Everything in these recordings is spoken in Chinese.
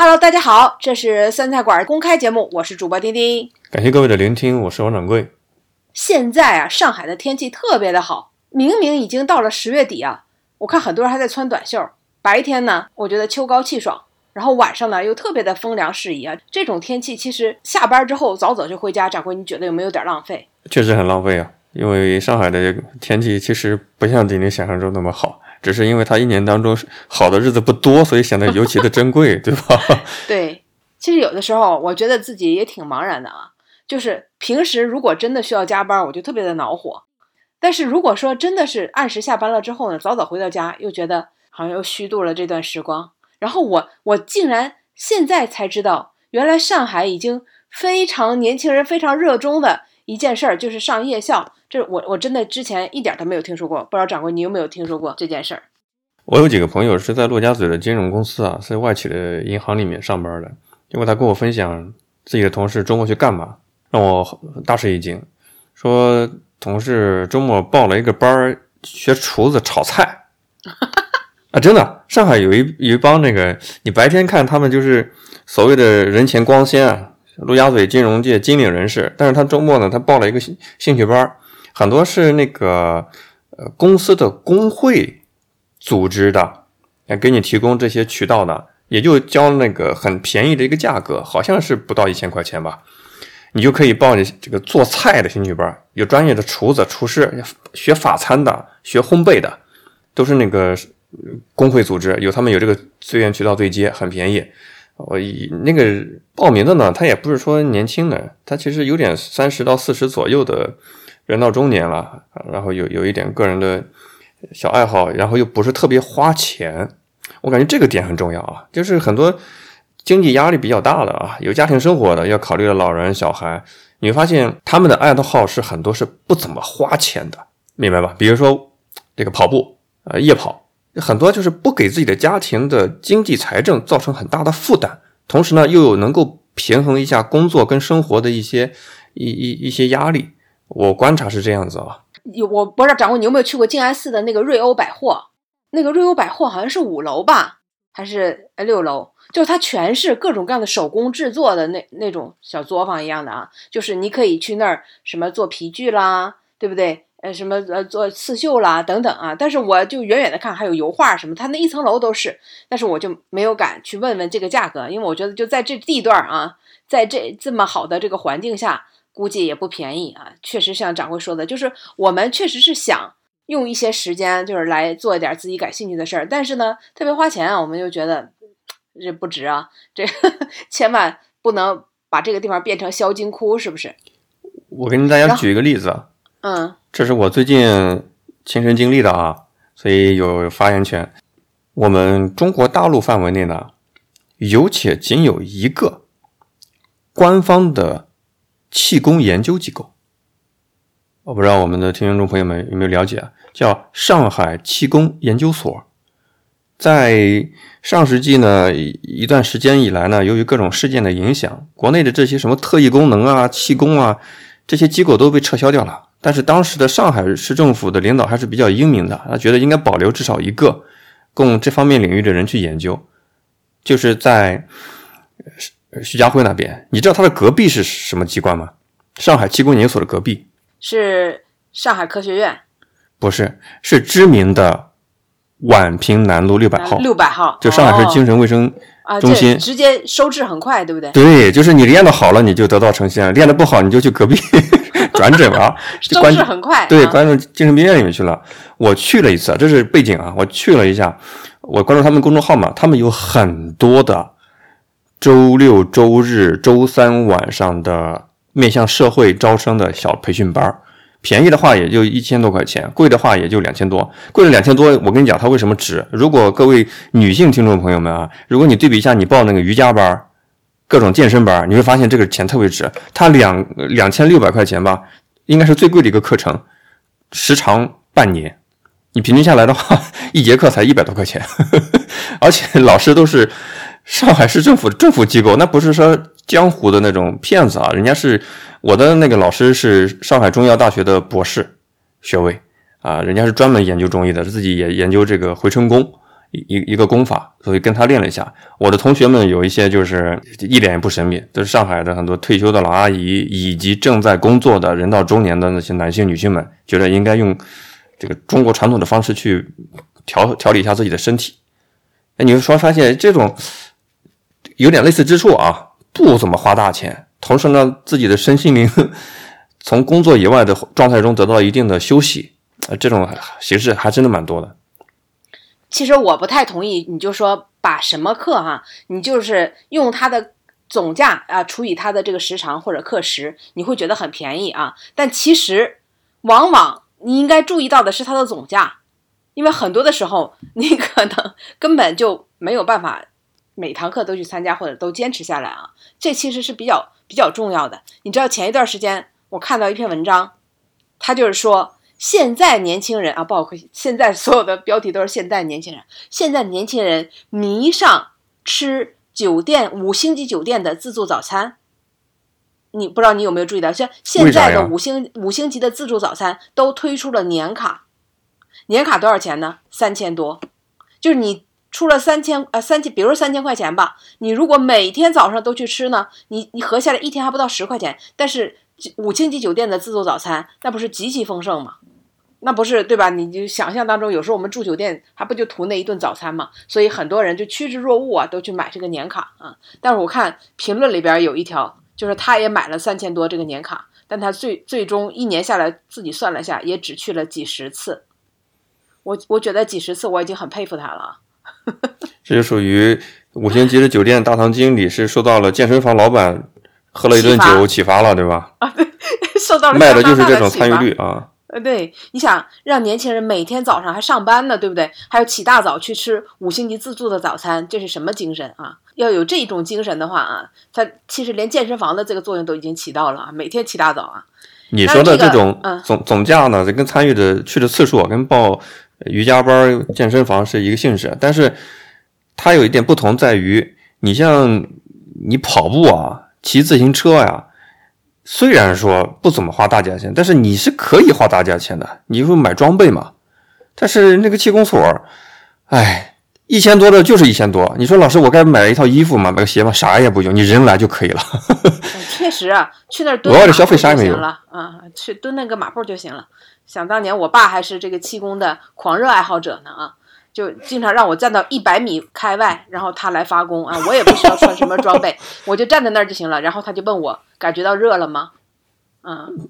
Hello，大家好，这是酸菜馆公开节目，我是主播丁丁。感谢各位的聆听，我是王掌柜。现在啊，上海的天气特别的好，明明已经到了十月底啊，我看很多人还在穿短袖。白天呢，我觉得秋高气爽，然后晚上呢又特别的风凉适宜啊。这种天气其实下班之后早早就回家，掌柜你觉得有没有点浪费？确实很浪费啊，因为上海的天气其实不像丁丁想象中那么好。只是因为它一年当中好的日子不多，所以显得尤其的珍贵，对吧？对，其实有的时候我觉得自己也挺茫然的啊。就是平时如果真的需要加班，我就特别的恼火；但是如果说真的是按时下班了之后呢，早早回到家，又觉得好像又虚度了这段时光。然后我我竟然现在才知道，原来上海已经非常年轻人非常热衷的一件事儿，就是上夜校。这我我真的之前一点都没有听说过，不知道掌柜你有没有听说过这件事儿？我有几个朋友是在陆家嘴的金融公司啊，是外企的银行里面上班的。结果他跟我分享自己的同事周末去干嘛，让我大吃一惊。说同事周末报了一个班儿学厨子炒菜，啊，真的，上海有一有一帮那个，你白天看他们就是所谓的人前光鲜啊，陆家嘴金融界金领人士，但是他周末呢，他报了一个兴兴趣班儿。很多是那个呃公司的工会组织的，来给你提供这些渠道的，也就交那个很便宜的一个价格，好像是不到一千块钱吧，你就可以报你这个做菜的兴趣班，有专业的厨子、厨师，学法餐的、学烘焙的，都是那个工会组织，有他们有这个资源渠道对接，很便宜。我那个报名的呢，他也不是说年轻的，他其实有点三十到四十左右的。人到中年了，然后有有一点个人的小爱好，然后又不是特别花钱，我感觉这个点很重要啊。就是很多经济压力比较大的啊，有家庭生活的，要考虑的老人小孩，你会发现他们的爱好是很多是不怎么花钱的，明白吧？比如说这个跑步呃，夜跑，很多就是不给自己的家庭的经济财政造成很大的负担，同时呢，又有能够平衡一下工作跟生活的一些一一一些压力。我观察是这样子啊，有我不知道掌柜你有没有去过静安寺的那个瑞欧百货？那个瑞欧百货好像是五楼吧，还是六楼？就是它全是各种各样的手工制作的那那种小作坊一样的啊，就是你可以去那儿什么做皮具啦，对不对？呃，什么呃做刺绣啦等等啊。但是我就远远的看还有油画什么，它那一层楼都是，但是我就没有敢去问问这个价格，因为我觉得就在这地段啊，在这这么好的这个环境下。估计也不便宜啊，确实像掌柜说的，就是我们确实是想用一些时间，就是来做一点自己感兴趣的事儿，但是呢，特别花钱啊，我们就觉得这不值啊，这 千万不能把这个地方变成销金窟，是不是？我给大家举一个例子，嗯，这是我最近亲身经历的啊，所以有发言权。我们中国大陆范围内呢，有且仅有一个官方的。气功研究机构，我不知道我们的听众朋友们有没有了解？叫上海气功研究所。在上世纪呢一段时间以来呢，由于各种事件的影响，国内的这些什么特异功能啊、气功啊这些机构都被撤销掉了。但是当时的上海市政府的领导还是比较英明的，他觉得应该保留至少一个，供这方面领域的人去研究。就是在。徐家汇那边，你知道他的隔壁是什么机关吗？上海气功研究所的隔壁是上海科学院，不是，是知名的宛平南路六百号。六百号，就上海市精神卫生中心，直接收治很快，对不对？对，就是你练的好了，你就得道成仙；练的不好，你就去隔壁 转诊了。收治很快，对，关到精神病院里面去了。我去了一次，这是背景啊。我去了一下，我关注他们公众号嘛，他们有很多的。周六、周日、周三晚上的面向社会招生的小培训班便宜的话也就一千多块钱，贵的话也就两千多。贵了两千多，我跟你讲，它为什么值？如果各位女性听众朋友们啊，如果你对比一下，你报那个瑜伽班各种健身班你会发现这个钱特别值。它两两千六百块钱吧，应该是最贵的一个课程，时长半年，你平均下来的话，一节课才一百多块钱，而且老师都是。上海市政府政府机构，那不是说江湖的那种骗子啊，人家是我的那个老师是上海中医药大学的博士学位啊，人家是专门研究中医的，自己也研究这个回春功，一一个功法，所以跟他练了一下。我的同学们有一些就是一点也不神秘，都是上海的很多退休的老阿姨以及正在工作的人到中年的那些男性女性们，觉得应该用这个中国传统的方式去调调理一下自己的身体。哎，你会说发现这种有点类似之处啊，不怎么花大钱，同时呢，自己的身心灵 从工作以外的状态中得到一定的休息，呃，这种形式还真的蛮多的。其实我不太同意，你就说把什么课哈，你就是用它的总价啊除以它的这个时长或者课时，你会觉得很便宜啊。但其实往往你应该注意到的是它的总价，因为很多的时候你可能根本就没有办法每堂课都去参加或者都坚持下来啊。这其实是比较比较重要的。你知道前一段时间我看到一篇文章，他就是说。现在年轻人啊，包括现在所有的标题都是现在年轻人。现在年轻人迷上吃酒店五星级酒店的自助早餐，你不知道你有没有注意到？像现在的五星五星级的自助早餐都推出了年卡，年卡多少钱呢？三千多，就是你出了三千呃三千，比如说三千块钱吧，你如果每天早上都去吃呢，你你合下来一天还不到十块钱，但是五星级酒店的自助早餐那不是极其丰盛吗？那不是对吧？你就想象当中，有时候我们住酒店，还不就图那一顿早餐嘛？所以很多人就趋之若鹜啊，都去买这个年卡啊。但是我看评论里边有一条，就是他也买了三千多这个年卡，但他最最终一年下来自己算了下，也只去了几十次。我我觉得几十次我已经很佩服他了。这就属于五星级的酒店大堂经理是受到了健身房老板喝了一顿酒启发了，对吧？啊，对，受到了卖的就是这种参与率啊。呃，对，你想让年轻人每天早上还上班呢，对不对？还要起大早去吃五星级自助的早餐，这是什么精神啊？要有这种精神的话啊，他其实连健身房的这个作用都已经起到了啊，每天起大早啊。你说的这种总总价呢，这跟参与的去的次数跟报瑜伽班、健身房是一个性质，但是它有一点不同在于，你像你跑步啊、骑自行车呀。虽然说不怎么花大价钱，但是你是可以花大价钱的，你说买装备嘛。但是那个气功所，哎，一千多的就是一千多。你说老师，我该买一套衣服吗？买个鞋吗？啥也不用，你人来就可以了。确实啊，去那儿蹲额外的消费啥也没有了啊，去蹲那个马步就行了。想当年我爸还是这个气功的狂热爱好者呢啊。就经常让我站到一百米开外，然后他来发功啊，我也不需要穿什么装备，我就站在那儿就行了。然后他就问我感觉到热了吗？嗯，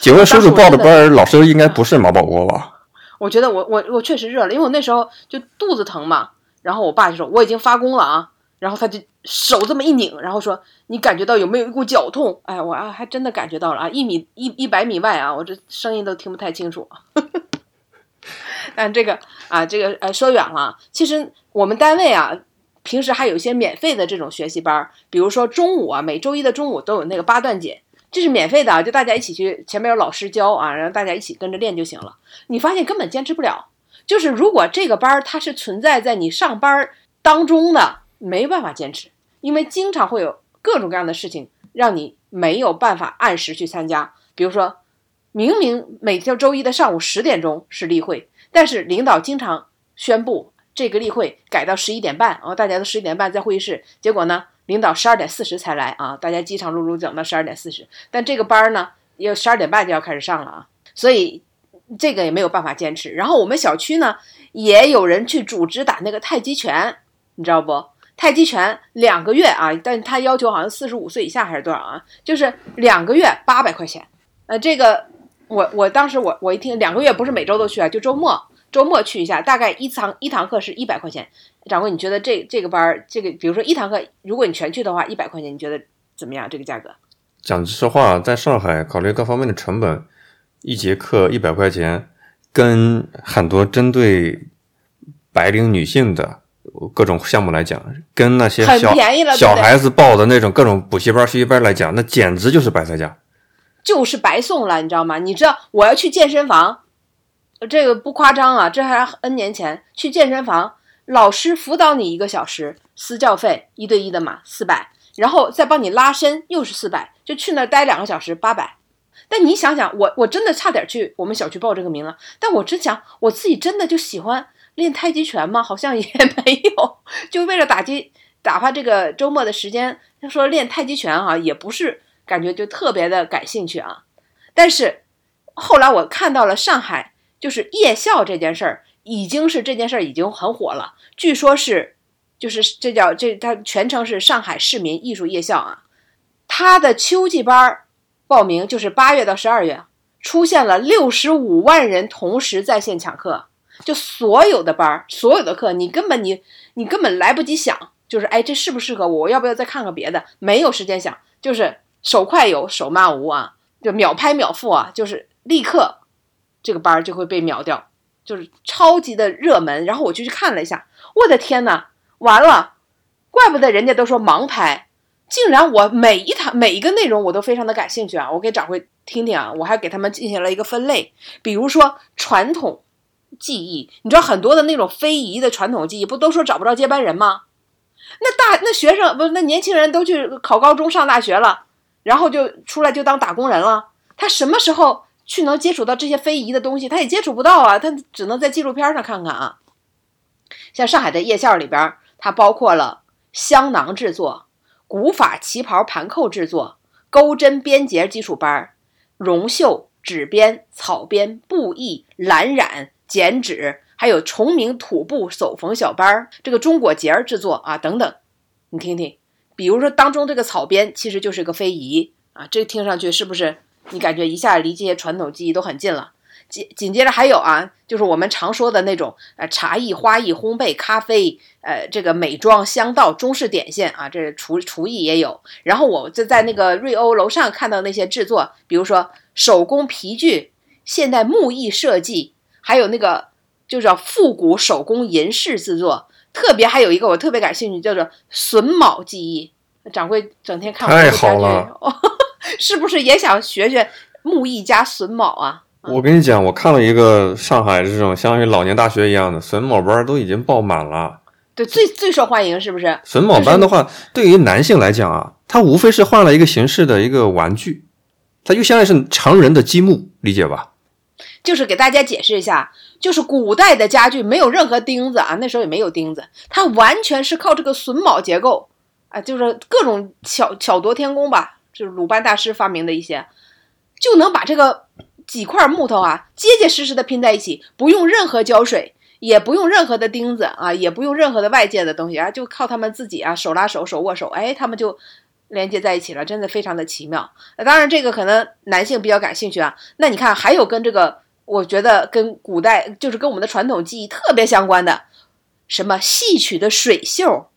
请问叔叔报的班老师应该不是马保国吧？我觉得我我我确实热了，因为我那时候就肚子疼嘛。然后我爸就说我已经发功了啊，然后他就手这么一拧，然后说你感觉到有没有一股绞痛？哎，我啊还真的感觉到了啊，一米一一百米外啊，我这声音都听不太清楚。但这个啊，这个呃，说远了。其实我们单位啊，平时还有一些免费的这种学习班，比如说中午啊，每周一的中午都有那个八段锦，这是免费的，就大家一起去，前面有老师教啊，然后大家一起跟着练就行了。你发现根本坚持不了，就是如果这个班儿它是存在在你上班当中的，没办法坚持，因为经常会有各种各样的事情让你没有办法按时去参加，比如说。明明每天周一的上午十点钟是例会，但是领导经常宣布这个例会改到十一点半，哦，大家都十一点半在会议室，结果呢，领导十二点四十才来啊，大家饥肠辘辘等到十二点四十，但这个班儿呢，要十二点半就要开始上了啊，所以这个也没有办法坚持。然后我们小区呢，也有人去组织打那个太极拳，你知道不？太极拳两个月啊，但他要求好像四十五岁以下还是多少啊？就是两个月八百块钱，呃，这个。我我当时我我一听两个月不是每周都去啊，就周末周末去一下，大概一堂一堂课是一百块钱。掌柜，你觉得这这个班儿，这个比如说一堂课，如果你全去的话，一百块钱，你觉得怎么样？这个价格？讲实话，在上海考虑各方面的成本，一节课一百块钱，跟很多针对白领女性的各种项目来讲，跟那些小小孩子报的那种各种补习班、学习班来讲，那简直就是白菜价。就是白送了，你知道吗？你知道我要去健身房，这个不夸张啊，这还 N 年前去健身房，老师辅导你一个小时，私教费一对一的嘛，四百，然后再帮你拉伸又是四百，就去那儿待两个小时八百。但你想想，我我真的差点去我们小区报这个名了，但我真想我自己真的就喜欢练太极拳吗？好像也 没有，就为了打击打发这个周末的时间。他说练太极拳哈，也不是感觉就特别的感兴趣啊。但是后来我看到了上海就是夜校这件事儿，已经是这件事儿已经很火了。据说是就是这叫这它全称是上海市民艺术夜校啊。它的秋季班报名就是八月到十二月，出现了六十五万人同时在线抢课。就所有的班儿，所有的课，你根本你你根本来不及想，就是哎，这适不适合我？我要不要再看看别的？没有时间想，就是手快有，手慢无啊，就秒拍秒付啊，就是立刻这个班儿就会被秒掉，就是超级的热门。然后我就去看了一下，我的天呐，完了，怪不得人家都说盲拍，竟然我每一堂每一个内容我都非常的感兴趣啊！我给掌柜听听啊，我还给他们进行了一个分类，比如说传统。技艺，你知道很多的那种非遗的传统技艺，不都说找不着接班人吗？那大那学生不是，那年轻人都去考高中上大学了，然后就出来就当打工人了。他什么时候去能接触到这些非遗的东西？他也接触不到啊，他只能在纪录片上看看啊。像上海的夜校里边，它包括了香囊制作、古法旗袍盘扣制作、钩针编结基础班、绒绣、纸编、草编、布艺、蓝染。剪纸，还有崇明土布手缝小班儿，这个中国结儿制作啊，等等，你听听，比如说当中这个草编，其实就是个非遗啊，这听上去是不是你感觉一下离这些传统技艺都很近了？紧紧接着还有啊，就是我们常说的那种呃茶艺、花艺、烘焙、咖啡，呃这个美妆、香道、中式点心啊，这厨厨艺也有。然后我就在那个瑞欧楼上看到那些制作，比如说手工皮具、现代木艺设计。还有那个就叫复古手工银饰制作，特别还有一个我特别感兴趣，叫做榫卯技艺。掌柜整天看太好了，是不是也想学学木艺加榫卯啊？我跟你讲，我看了一个上海这种相当于老年大学一样的榫卯班，都已经爆满了。对，最最受欢迎是不是？榫卯班的话，对于男性来讲啊，它无非是换了一个形式的一个玩具，它就相当于是常人的积木，理解吧？就是给大家解释一下，就是古代的家具没有任何钉子啊，那时候也没有钉子，它完全是靠这个榫卯结构啊，就是各种巧巧夺天工吧，就是鲁班大师发明的一些，就能把这个几块木头啊结结实实的拼在一起，不用任何胶水，也不用任何的钉子啊，也不用任何的外界的东西啊，就靠他们自己啊手拉手手握手，哎，他们就连接在一起了，真的非常的奇妙。当然这个可能男性比较感兴趣啊，那你看还有跟这个。我觉得跟古代就是跟我们的传统技艺特别相关的，什么戏曲的水袖、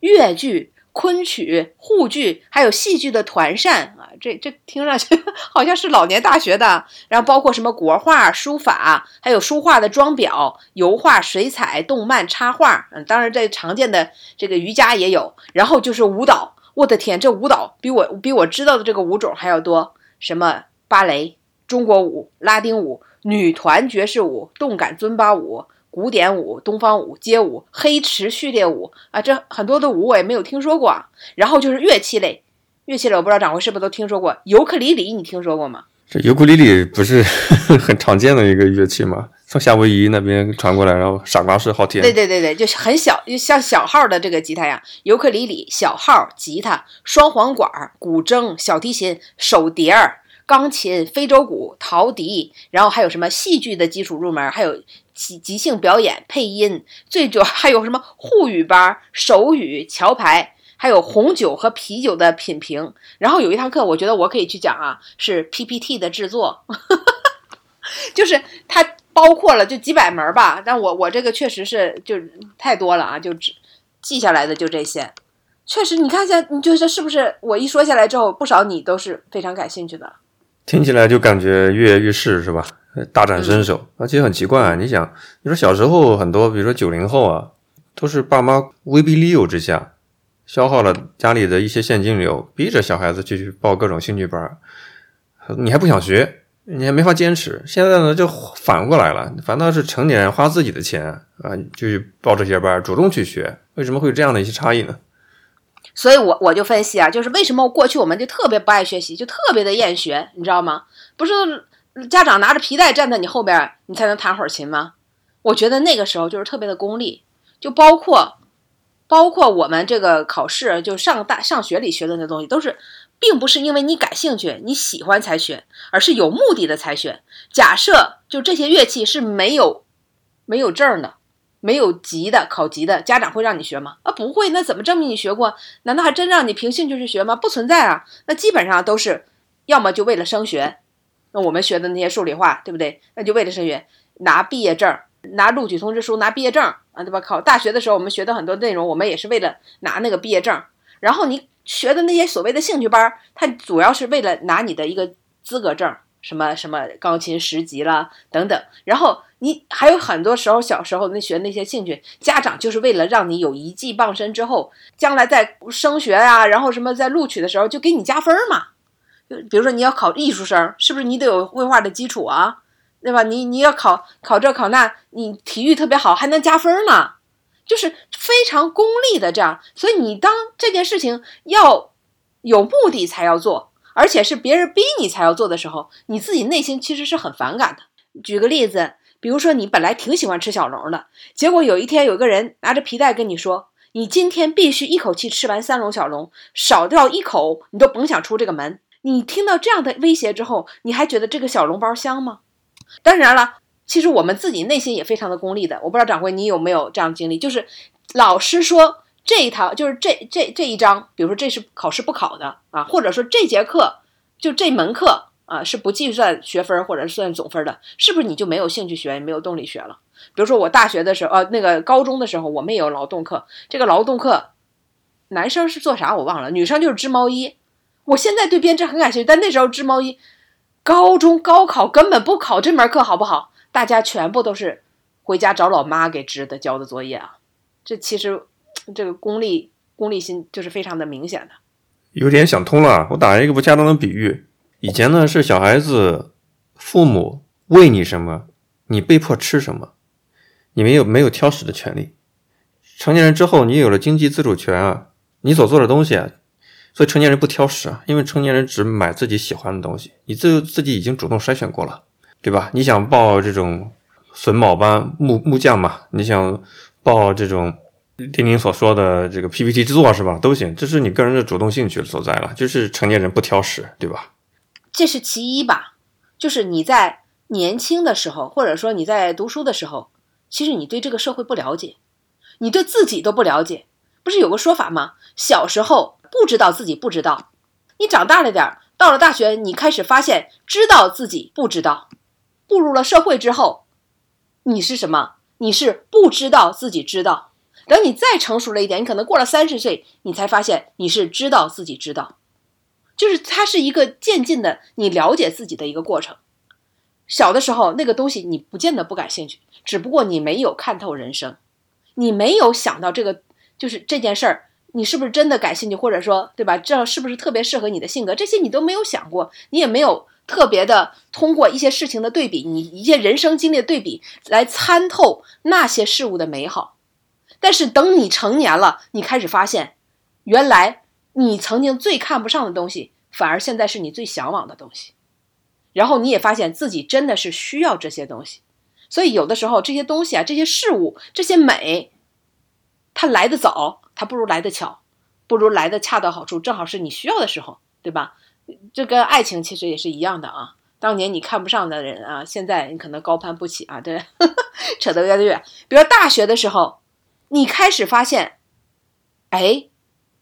越剧、昆曲、沪剧，还有戏剧的团扇啊，这这听上去 好像是老年大学的。然后包括什么国画、书法，还有书画的装裱、油画、水彩、动漫插画。嗯，当然这常见的这个瑜伽也有。然后就是舞蹈，我的天，这舞蹈比我比我知道的这个舞种还要多，什么芭蕾、中国舞、拉丁舞。女团爵士舞、动感尊巴舞、古典舞、东方舞、街舞、黑池序列舞啊，这很多的舞我也没有听说过。啊然后就是乐器类，乐器类我不知道掌柜是不是都听说过。尤克里里你听说过吗？这尤克里里不是 很常见的一个乐器吗？从夏威夷那边传过来，然后傻瓜式好听。对对对对，就很小，就像小号的这个吉他呀。尤克里里、小号吉他、双簧管、古筝、小提琴、手碟儿。钢琴、非洲鼓、陶笛，然后还有什么戏剧的基础入门，还有即即兴表演、配音，最主要还有什么沪语班、手语、桥牌，还有红酒和啤酒的品评。然后有一堂课，我觉得我可以去讲啊，是 PPT 的制作，就是它包括了就几百门吧。但我我这个确实是就太多了啊，就只记下来的就这些。确实，你看一下，你觉得是不是？我一说下来之后，不少你都是非常感兴趣的。听起来就感觉跃跃欲试是吧？大展身手，而且很奇怪啊！你想，你说小时候很多，比如说九零后啊，都是爸妈威逼利诱之下，消耗了家里的一些现金流，逼着小孩子去报各种兴趣班，你还不想学，你还没法坚持。现在呢，就反过来了，反倒是成年人花自己的钱啊，就去报这些班，主动去学。为什么会有这样的一些差异呢？所以，我我就分析啊，就是为什么过去我们就特别不爱学习，就特别的厌学，你知道吗？不是家长拿着皮带站在你后边，你才能弹会儿琴吗？我觉得那个时候就是特别的功利，就包括包括我们这个考试，就上大上学里学的那东西，都是并不是因为你感兴趣、你喜欢才选，而是有目的的才选。假设就这些乐器是没有没有证的。没有级的考级的家长会让你学吗？啊，不会，那怎么证明你学过？难道还真让你凭兴趣去学吗？不存在啊，那基本上都是要么就为了升学，那我们学的那些数理化，对不对？那就为了升学，拿毕业证，拿录取通知书，拿毕业证啊，对吧？考大学的时候，我们学的很多内容，我们也是为了拿那个毕业证。然后你学的那些所谓的兴趣班，它主要是为了拿你的一个资格证。什么什么钢琴十级了等等，然后你还有很多时候小时候那学那些兴趣，家长就是为了让你有一技傍身之后，将来在升学啊，然后什么在录取的时候就给你加分嘛。就比如说你要考艺术生，是不是你得有绘画的基础啊，对吧？你你要考考这考那，你体育特别好还能加分呢，就是非常功利的这样。所以你当这件事情要有目的才要做。而且是别人逼你才要做的时候，你自己内心其实是很反感的。举个例子，比如说你本来挺喜欢吃小龙的，结果有一天有个人拿着皮带跟你说：“你今天必须一口气吃完三笼小龙，少掉一口你都甭想出这个门。”你听到这样的威胁之后，你还觉得这个小笼包香吗？当然了，其实我们自己内心也非常的功利的。我不知道掌柜你有没有这样经历，就是老师说。这一堂就是这这这一章，比如说这是考试不考的啊，或者说这节课就这门课啊是不计算学分或者算总分的，是不是你就没有兴趣学，也没有动力学了？比如说我大学的时候，呃，那个高中的时候，我们也有劳动课，这个劳动课男生是做啥我忘了，女生就是织毛衣。我现在对编织很感兴趣，但那时候织毛衣，高中高考根本不考这门课，好不好？大家全部都是回家找老妈给织的交的作业啊，这其实。这个功利功利心就是非常的明显的，有点想通了。我打一个不恰当的比喻，以前呢是小孩子，父母喂你什么，你被迫吃什么，你没有没有挑食的权利。成年人之后，你有了经济自主权啊，你所做的东西啊，所以成年人不挑食啊，因为成年人只买自己喜欢的东西，你自自己已经主动筛选过了，对吧？你想报这种榫卯班木木匠嘛？你想报这种？听您所说的这个 PPT 制作是吧？都行，这是你个人的主动兴趣所在了。就是成年人不挑食，对吧？这是其一吧。就是你在年轻的时候，或者说你在读书的时候，其实你对这个社会不了解，你对自己都不了解。不是有个说法吗？小时候不知道自己不知道，你长大了点儿到了大学，你开始发现知道自己不知道。步入了社会之后，你是什么？你是不知道自己知道。等你再成熟了一点，你可能过了三十岁，你才发现你是知道自己知道，就是它是一个渐进的你了解自己的一个过程。小的时候那个东西你不见得不感兴趣，只不过你没有看透人生，你没有想到这个就是这件事儿，你是不是真的感兴趣，或者说对吧？这是不是特别适合你的性格？这些你都没有想过，你也没有特别的通过一些事情的对比，你一些人生经历的对比来参透那些事物的美好。但是等你成年了，你开始发现，原来你曾经最看不上的东西，反而现在是你最向往的东西。然后你也发现自己真的是需要这些东西。所以有的时候这些东西啊，这些事物，这些美，它来得早，它不如来得巧，不如来的恰到好处，正好是你需要的时候，对吧？这跟爱情其实也是一样的啊。当年你看不上的人啊，现在你可能高攀不起啊。对，扯得越来越远。比如大学的时候。你开始发现，哎，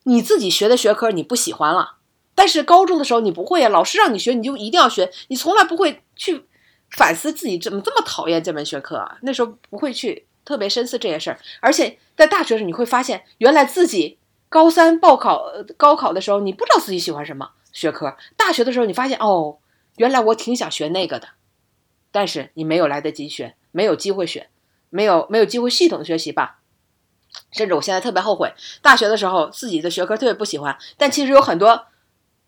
你自己学的学科你不喜欢了，但是高中的时候你不会啊，老师让你学你就一定要学，你从来不会去反思自己怎么这么讨厌这门学科啊。那时候不会去特别深思这些事儿，而且在大学时你会发现，原来自己高三报考高考的时候你不知道自己喜欢什么学科，大学的时候你发现哦，原来我挺想学那个的，但是你没有来得及学，没有机会学，没有没有机会系统学习吧。甚至我现在特别后悔，大学的时候自己的学科特别不喜欢，但其实有很多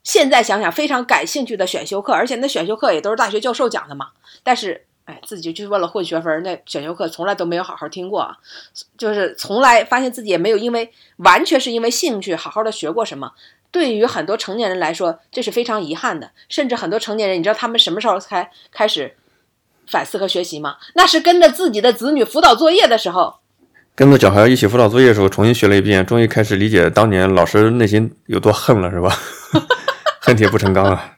现在想想非常感兴趣的选修课，而且那选修课也都是大学教授讲的嘛。但是，哎，自己就去为了混学分，那选修课从来都没有好好听过，就是从来发现自己也没有因为完全是因为兴趣好好的学过什么。对于很多成年人来说，这是非常遗憾的。甚至很多成年人，你知道他们什么时候才开始反思和学习吗？那是跟着自己的子女辅导作业的时候。跟着小孩一起辅导作业的时候，重新学了一遍，终于开始理解当年老师内心有多恨了，是吧？恨铁不成钢啊！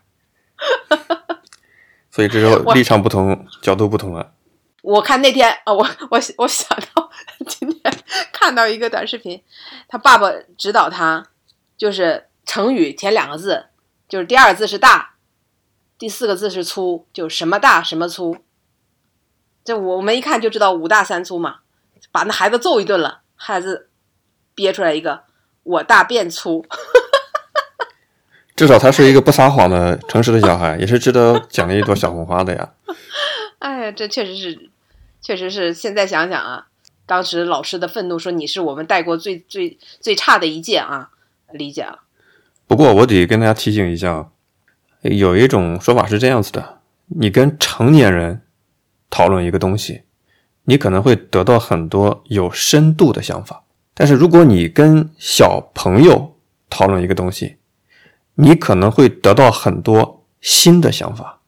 所以这时候立场不同，角度不同了。我看那天啊，我我我想到今天看到一个短视频，他爸爸指导他，就是成语填两个字，就是第二个字是大，第四个字是粗，就什么大什么粗。这我们一看就知道五大三粗嘛。把那孩子揍一顿了，孩子憋出来一个“我大变粗”，至少他是一个不撒谎的诚实的小孩，也是值得奖励一朵小红花的呀。哎呀，这确实是，确实是。现在想想啊，当时老师的愤怒说你是我们带过最最最差的一届啊，理解了。不过我得跟大家提醒一下，有一种说法是这样子的：你跟成年人讨论一个东西。你可能会得到很多有深度的想法，但是如果你跟小朋友讨论一个东西，你可能会得到很多新的想法，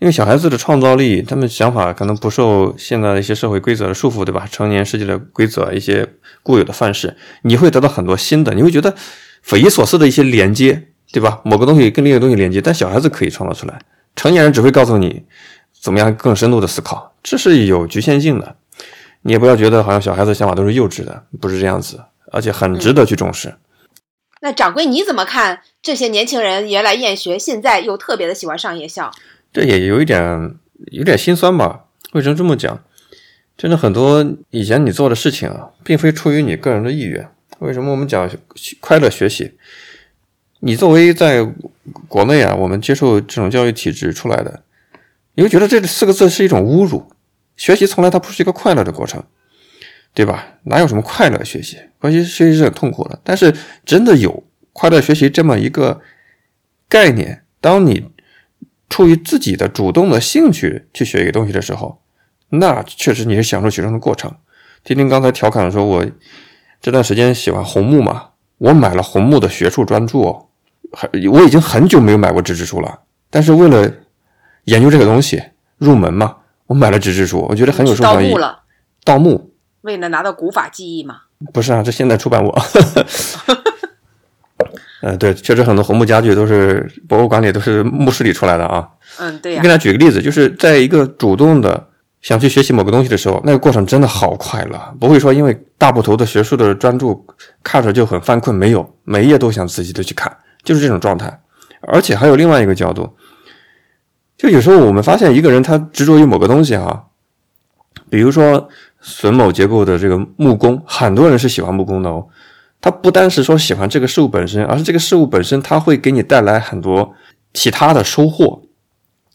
因为小孩子的创造力，他们想法可能不受现在的一些社会规则的束缚，对吧？成年世界的规则，一些固有的范式，你会得到很多新的，你会觉得匪夷所思的一些连接，对吧？某个东西跟另一个东西连接，但小孩子可以创造出来，成年人只会告诉你。怎么样更深度的思考，这是有局限性的。你也不要觉得好像小孩子想法都是幼稚的，不是这样子，而且很值得去重视。那掌柜你怎么看？这些年轻人原来厌学，现在又特别的喜欢上夜校，这也有一点有点心酸吧？为什么这么讲？真的很多以前你做的事情啊，并非出于你个人的意愿。为什么我们讲快乐学习？你作为在国内啊，我们接受这种教育体制出来的。你会觉得这四个字是一种侮辱，学习从来它不是一个快乐的过程，对吧？哪有什么快乐学习？关系学习是很痛苦的。但是真的有快乐学习这么一个概念，当你出于自己的主动的兴趣去学一个东西的时候，那确实你是享受其中的过程。听听刚才调侃的说，我这段时间喜欢红木嘛，我买了红木的学术专著，哦，很我已经很久没有买过纸质书了，但是为了。研究这个东西入门嘛，我买了纸质书，我觉得很有收藏意义。盗墓了，盗墓，为了拿到古法记忆嘛？不是啊，这现在出版物。呃，对，确实很多红木家具都是博物馆里都是墓室里出来的啊。嗯，对呀。给大家举个例子，就是在一个主动的想去学习某个东西的时候，那个过程真的好快乐，不会说因为大部头的学术的专注看着就很犯困，没有，每一页都想仔细的去看，就是这种状态。而且还有另外一个角度。就有时候我们发现一个人他执着于某个东西哈，比如说榫卯结构的这个木工，很多人是喜欢木工的哦。他不单是说喜欢这个事物本身，而是这个事物本身它会给你带来很多其他的收获。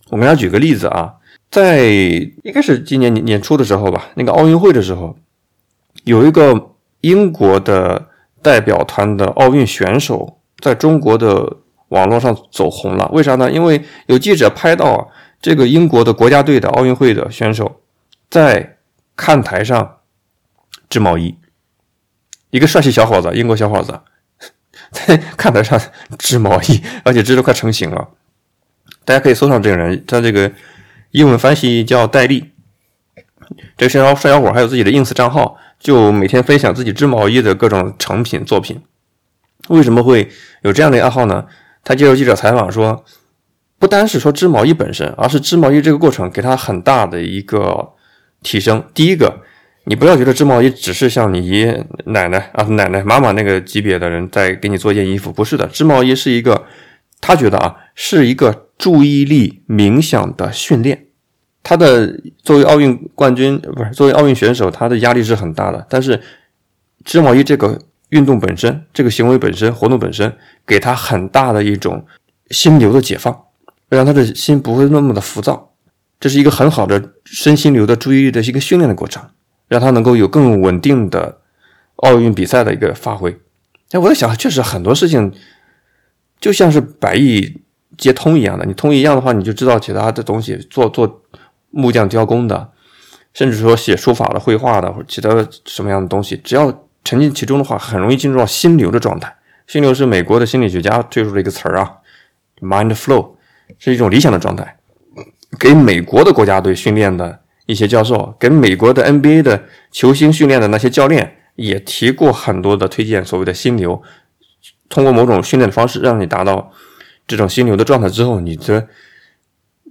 我给大家举个例子啊，在应该是今年年年初的时候吧，那个奥运会的时候，有一个英国的代表团的奥运选手在中国的。网络上走红了，为啥呢？因为有记者拍到，这个英国的国家队的奥运会的选手在看台上织毛衣，一个帅气小伙子，英国小伙子在看台上织毛衣，而且织的快成型了。大家可以搜上这个人，他这个英文翻译叫戴笠。这个帅小帅小伙还有自己的 ins 账号，就每天分享自己织毛衣的各种成品作品。为什么会有这样的爱好呢？他接受记者采访说，不单是说织毛衣本身，而是织毛衣这个过程给他很大的一个提升。第一个，你不要觉得织毛衣只是像你爷爷奶奶啊、奶奶妈妈那个级别的人在给你做一件衣服，不是的。织毛衣是一个，他觉得啊，是一个注意力冥想的训练。他的作为奥运冠军，不是作为奥运选手，他的压力是很大的。但是织毛衣这个。运动本身，这个行为本身，活动本身，给他很大的一种心流的解放，让他的心不会那么的浮躁。这是一个很好的身心流的注意力的一个训练的过程，让他能够有更稳定的奥运比赛的一个发挥。哎，我在想，确实很多事情就像是百亿接通一样的，你通一样的话，你就知道其他的东西，做做木匠雕工的，甚至说写书法的、绘画的或者其他什么样的东西，只要。沉浸其中的话，很容易进入到心流的状态。心流是美国的心理学家推出的一个词儿啊，mind flow 是一种理想的状态。给美国的国家队训练的一些教授，给美国的 NBA 的球星训练的那些教练，也提过很多的推荐，所谓的心流，通过某种训练的方式，让你达到这种心流的状态之后，你的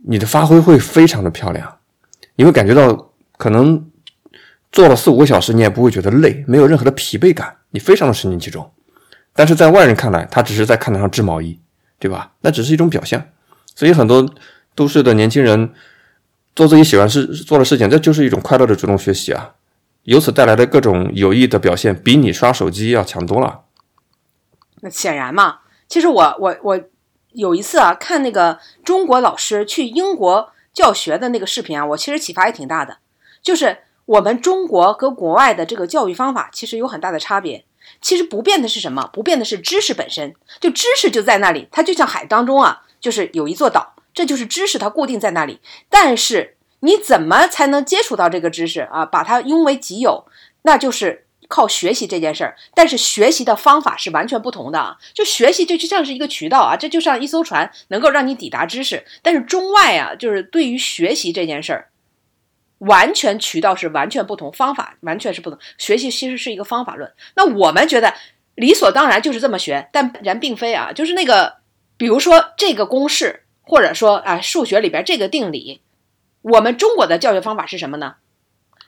你的发挥会非常的漂亮，你会感觉到可能做了四五个小时，你也不会觉得累，没有任何的疲惫感，你非常的沉浸其中。但是在外人看来，他只是在看台上织毛衣，对吧？那只是一种表象。所以很多都市的年轻人做自己喜欢事做的事情，这就是一种快乐的主动学习啊！由此带来的各种有益的表现，比你刷手机要强多了。那显然嘛，其实我我我有一次啊，看那个中国老师去英国教学的那个视频啊，我其实启发也挺大的。就是我们中国和国外的这个教育方法其实有很大的差别。其实不变的是什么？不变的是知识本身，就知识就在那里，它就像海当中啊。就是有一座岛，这就是知识，它固定在那里。但是你怎么才能接触到这个知识啊？把它拥为己有，那就是靠学习这件事儿。但是学习的方法是完全不同的啊！就学习，这就像是一个渠道啊，这就像一艘船，能够让你抵达知识。但是中外啊，就是对于学习这件事儿，完全渠道是完全不同，方法完全是不同。学习其实是一个方法论。那我们觉得理所当然就是这么学，但然并非啊，就是那个。比如说这个公式，或者说啊数学里边这个定理，我们中国的教学方法是什么呢？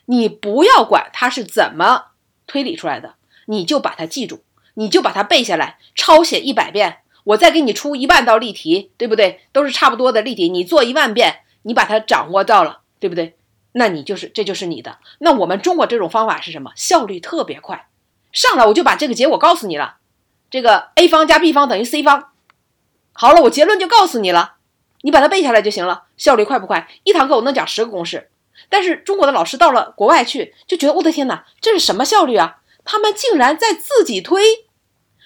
你不要管它是怎么推理出来的，你就把它记住，你就把它背下来，抄写一百遍。我再给你出一万道例题，对不对？都是差不多的例题，你做一万遍，你把它掌握到了，对不对？那你就是这就是你的。那我们中国这种方法是什么？效率特别快，上来我就把这个结果告诉你了，这个 a 方加 b 方等于 c 方。好了，我结论就告诉你了，你把它背下来就行了。效率快不快？一堂课我能讲十个公式。但是中国的老师到了国外去，就觉得我的天哪，这是什么效率啊？他们竟然在自己推，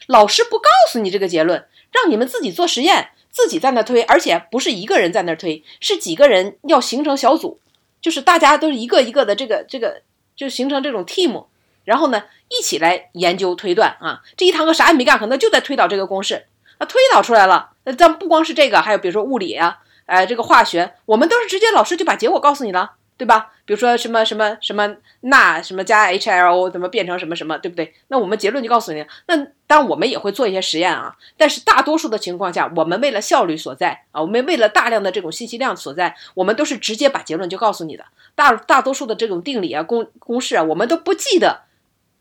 老师不告诉你这个结论，让你们自己做实验，自己在那推，而且不是一个人在那推，是几个人要形成小组，就是大家都是一个一个的这个这个，就形成这种 team，然后呢一起来研究推断啊。这一堂课啥也没干，可能就在推导这个公式。啊，推导出来了。那咱不光是这个，还有比如说物理啊，哎，这个化学，我们都是直接老师就把结果告诉你了，对吧？比如说什么什么什么钠什么加 HLO 怎么变成什么什么，对不对？那我们结论就告诉你。那当然我们也会做一些实验啊，但是大多数的情况下，我们为了效率所在啊，我们为了大量的这种信息量所在，我们都是直接把结论就告诉你的。大大多数的这种定理啊、公公式啊，我们都不记得。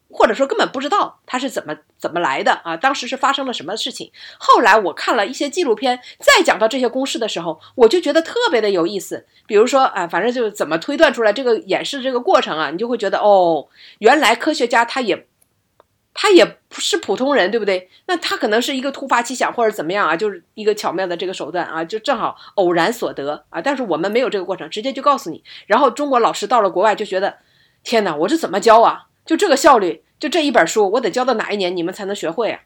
或者说根本不知道它是怎么怎么来的啊？当时是发生了什么事情？后来我看了一些纪录片，再讲到这些公式的时候，我就觉得特别的有意思。比如说啊，反正就是怎么推断出来这个演示这个过程啊，你就会觉得哦，原来科学家他也他也不是普通人，对不对？那他可能是一个突发奇想或者怎么样啊，就是一个巧妙的这个手段啊，就正好偶然所得啊。但是我们没有这个过程，直接就告诉你。然后中国老师到了国外就觉得，天哪，我这怎么教啊？就这个效率，就这一本书，我得教到哪一年你们才能学会啊？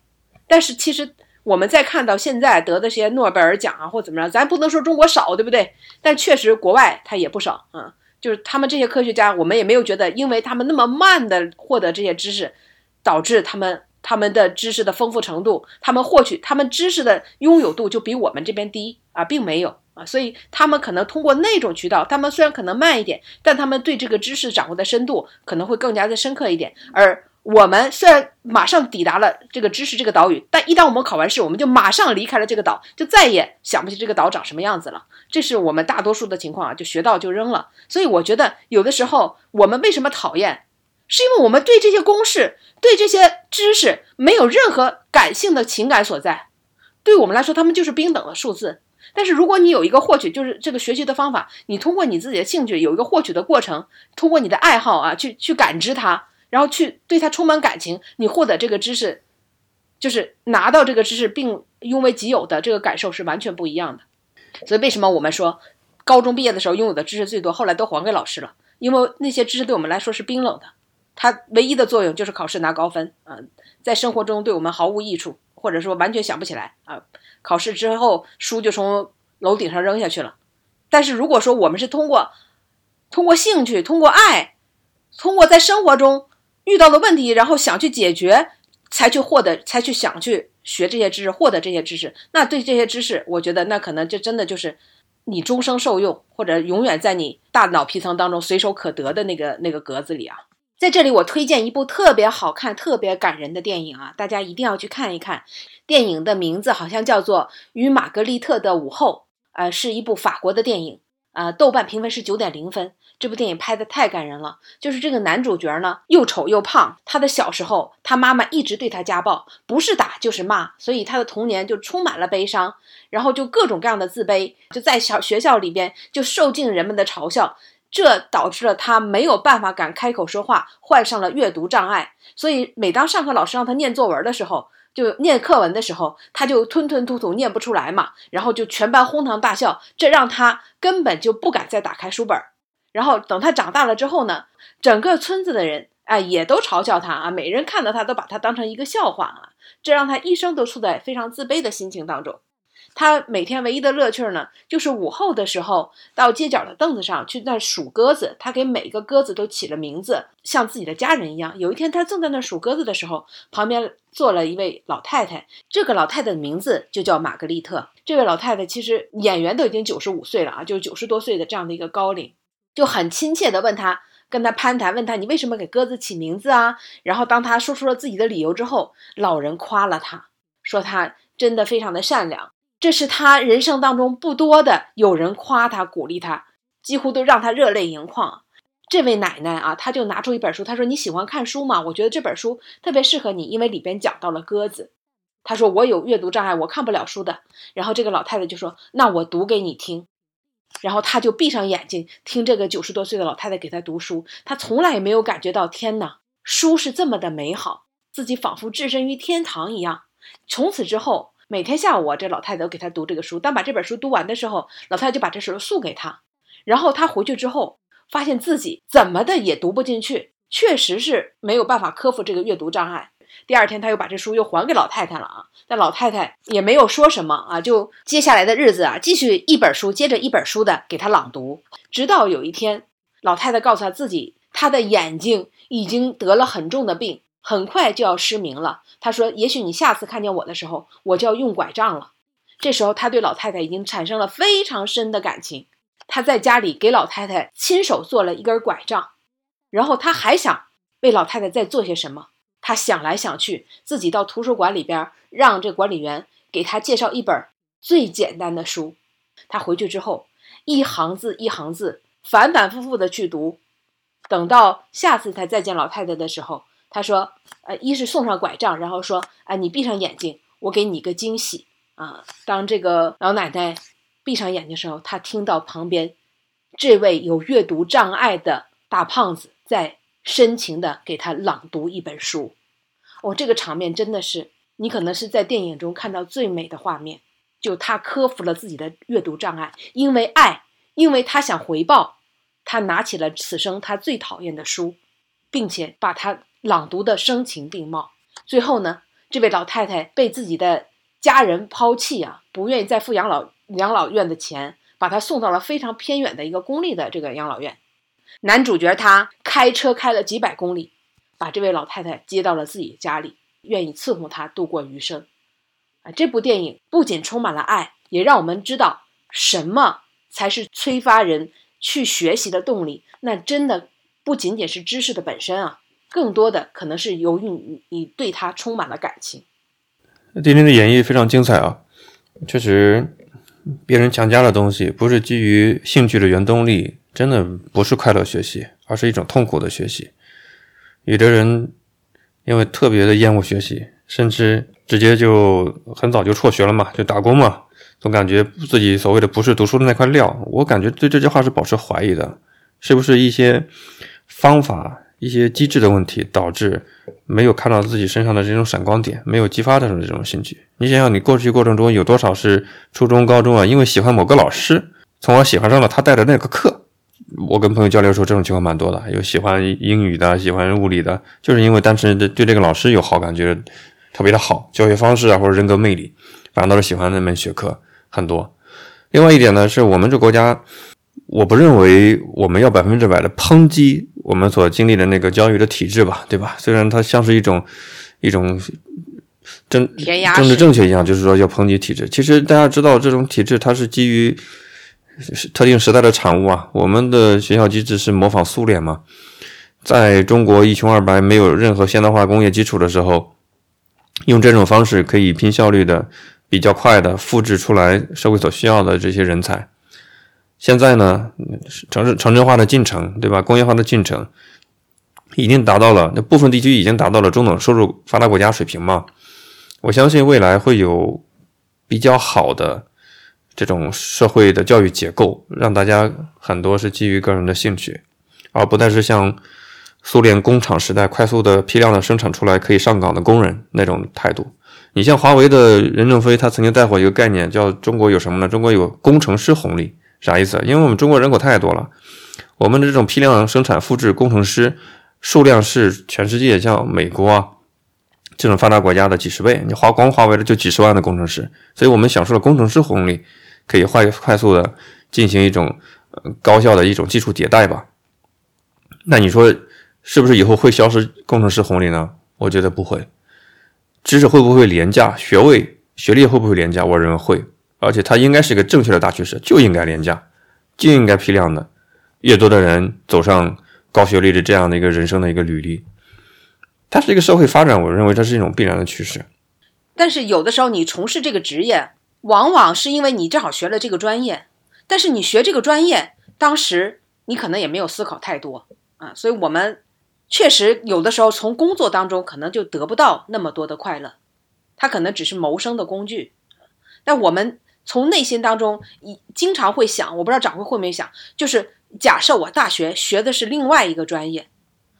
但是其实我们在看到现在得的这些诺贝尔奖啊，或怎么着，咱不能说中国少，对不对？但确实国外他也不少啊。就是他们这些科学家，我们也没有觉得，因为他们那么慢的获得这些知识，导致他们他们的知识的丰富程度，他们获取他们知识的拥有度就比我们这边低啊，并没有。啊，所以他们可能通过那种渠道，他们虽然可能慢一点，但他们对这个知识掌握的深度可能会更加的深刻一点。而我们虽然马上抵达了这个知识这个岛屿，但一旦我们考完试，我们就马上离开了这个岛，就再也想不起这个岛长什么样子了。这是我们大多数的情况啊，就学到就扔了。所以我觉得有的时候我们为什么讨厌，是因为我们对这些公式、对这些知识没有任何感性的情感所在，对我们来说，他们就是冰冷的数字。但是如果你有一个获取，就是这个学习的方法，你通过你自己的兴趣有一个获取的过程，通过你的爱好啊，去去感知它，然后去对它充满感情，你获得这个知识，就是拿到这个知识并拥为己有的这个感受是完全不一样的。所以为什么我们说高中毕业的时候拥有的知识最多，后来都还给老师了？因为那些知识对我们来说是冰冷的，它唯一的作用就是考试拿高分啊，在生活中对我们毫无益处，或者说完全想不起来啊。考试之后，书就从楼顶上扔下去了。但是如果说我们是通过通过兴趣、通过爱、通过在生活中遇到的问题，然后想去解决，才去获得，才去想去学这些知识，获得这些知识，那对这些知识，我觉得那可能就真的就是你终生受用，或者永远在你大脑皮层当中随手可得的那个那个格子里啊。在这里，我推荐一部特别好看、特别感人的电影啊，大家一定要去看一看。电影的名字好像叫做《与玛格丽特的午后》，呃，是一部法国的电影，呃，豆瓣评分是九点零分。这部电影拍的太感人了，就是这个男主角呢，又丑又胖。他的小时候，他妈妈一直对他家暴，不是打就是骂，所以他的童年就充满了悲伤，然后就各种各样的自卑，就在小学校里边就受尽人们的嘲笑。这导致了他没有办法敢开口说话，患上了阅读障碍。所以每当上课老师让他念作文的时候，就念课文的时候，他就吞吞吐吐念不出来嘛，然后就全班哄堂大笑，这让他根本就不敢再打开书本。然后等他长大了之后呢，整个村子的人哎也都嘲笑他啊，每人看到他都把他当成一个笑话啊，这让他一生都处在非常自卑的心情当中。他每天唯一的乐趣呢，就是午后的时候到街角的凳子上去那数鸽子。他给每一个鸽子都起了名字，像自己的家人一样。有一天，他正在那数鸽子的时候，旁边坐了一位老太太。这个老太太的名字就叫玛格丽特。这位老太太其实演员都已经九十五岁了啊，就九十多岁的这样的一个高龄，就很亲切的问他，跟他攀谈，问他你为什么给鸽子起名字啊？然后当他说出了自己的理由之后，老人夸了他，说他真的非常的善良。这是他人生当中不多的有人夸他、鼓励他，几乎都让他热泪盈眶。这位奶奶啊，她就拿出一本书，她说：“你喜欢看书吗？我觉得这本书特别适合你，因为里边讲到了鸽子。”她说：“我有阅读障碍，我看不了书的。”然后这个老太太就说：“那我读给你听。”然后他就闭上眼睛听这个九十多岁的老太太给他读书。他从来也没有感觉到天哪，书是这么的美好，自己仿佛置身于天堂一样。从此之后。每天下午啊，这老太太都给他读这个书。当把这本书读完的时候，老太太就把这书送给他。然后他回去之后，发现自己怎么的也读不进去，确实是没有办法克服这个阅读障碍。第二天，他又把这书又还给老太太了啊。但老太太也没有说什么啊，就接下来的日子啊，继续一本书接着一本书的给他朗读。直到有一天，老太太告诉他自己，他的眼睛已经得了很重的病。很快就要失明了。他说：“也许你下次看见我的时候，我就要用拐杖了。”这时候，他对老太太已经产生了非常深的感情。他在家里给老太太亲手做了一根拐杖，然后他还想为老太太再做些什么。他想来想去，自己到图书馆里边，让这管理员给他介绍一本最简单的书。他回去之后，一行字一行字，反反复复的去读。等到下次他再见老太太的时候，他说：“呃，一是送上拐杖，然后说，啊，你闭上眼睛，我给你一个惊喜啊。”当这个老奶奶闭上眼睛的时候，她听到旁边这位有阅读障碍的大胖子在深情的给她朗读一本书。哦，这个场面真的是你可能是在电影中看到最美的画面。就他克服了自己的阅读障碍，因为爱，因为他想回报，他拿起了此生他最讨厌的书，并且把他。朗读的声情并茂，最后呢，这位老太太被自己的家人抛弃啊，不愿意再付养老养老院的钱，把她送到了非常偏远的一个公立的这个养老院。男主角他开车开了几百公里，把这位老太太接到了自己家里，愿意伺候她度过余生。啊，这部电影不仅充满了爱，也让我们知道什么才是催发人去学习的动力。那真的不仅仅是知识的本身啊。更多的可能是由于你你对他充满了感情。丁丁的演绎非常精彩啊，确实，别人强加的东西不是基于兴趣的原动力，真的不是快乐学习，而是一种痛苦的学习。有的人因为特别的厌恶学习，甚至直接就很早就辍学了嘛，就打工嘛，总感觉自己所谓的不是读书的那块料。我感觉对这句话是保持怀疑的，是不是一些方法？一些机制的问题导致没有看到自己身上的这种闪光点，没有激发他的这种兴趣。你想想，你过去过程中有多少是初中、高中啊，因为喜欢某个老师，从而喜欢上了他带的那个课。我跟朋友交流说，这种情况蛮多的，有喜欢英语的，喜欢物理的，就是因为单纯的对这个老师有好感，觉得特别的好，教学方式啊或者人格魅力，反正都是喜欢那门学科很多。另外一点呢，是我们这国家。我不认为我们要百分之百的抨击我们所经历的那个教育的体制吧，对吧？虽然它像是一种一种政政治正确一样，就是说要抨击体制。其实大家知道，这种体制它是基于是特定时代的产物啊。我们的学校机制是模仿苏联嘛，在中国一穷二白、没有任何现代化工业基础的时候，用这种方式可以拼效率的、比较快的复制出来社会所需要的这些人才。现在呢，城市城镇化的进程，对吧？工业化的进程已经达到了，那部分地区已经达到了中等收入发达国家水平嘛。我相信未来会有比较好的这种社会的教育结构，让大家很多是基于个人的兴趣，而不再是像苏联工厂时代快速的批量的生产出来可以上岗的工人那种态度。你像华为的任正非，他曾经带火一个概念，叫中国有什么呢？中国有工程师红利。啥意思？因为我们中国人口太多了，我们的这种批量生产复制工程师数量是全世界像美国啊这种发达国家的几十倍。你华光华为的就几十万的工程师，所以我们享受了工程师红利，可以快快速的进行一种高效的一种技术迭代吧。那你说是不是以后会消失工程师红利呢？我觉得不会。知识会不会廉价？学位学历会不会廉价？我认为会。而且它应该是一个正确的大趋势，就应该廉价，就应该批量的，越多的人走上高学历的这样的一个人生的一个履历，它是一个社会发展，我认为这是一种必然的趋势。但是有的时候你从事这个职业，往往是因为你正好学了这个专业，但是你学这个专业，当时你可能也没有思考太多啊，所以我们确实有的时候从工作当中可能就得不到那么多的快乐，它可能只是谋生的工具，但我们。从内心当中，一经常会想，我不知道掌柜会没想，就是假设我大学学的是另外一个专业，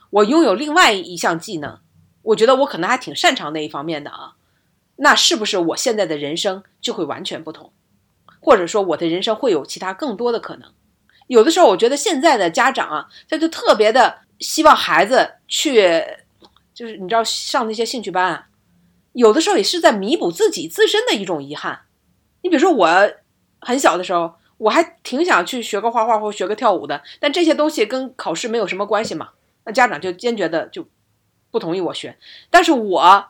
我拥有另外一项技能，我觉得我可能还挺擅长那一方面的啊，那是不是我现在的人生就会完全不同，或者说我的人生会有其他更多的可能？有的时候，我觉得现在的家长啊，他就特别的希望孩子去，就是你知道上那些兴趣班啊，有的时候也是在弥补自己自身的一种遗憾。你比如说，我很小的时候，我还挺想去学个画画或学个跳舞的，但这些东西跟考试没有什么关系嘛。那家长就坚决的就不同意我学。但是我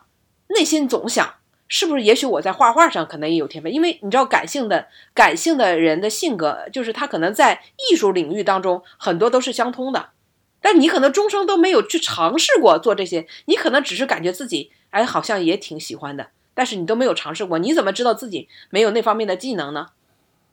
内心总想，是不是也许我在画画上可能也有天分？因为你知道，感性的感性的人的性格，就是他可能在艺术领域当中很多都是相通的。但你可能终生都没有去尝试过做这些，你可能只是感觉自己哎，好像也挺喜欢的。但是你都没有尝试过，你怎么知道自己没有那方面的技能呢？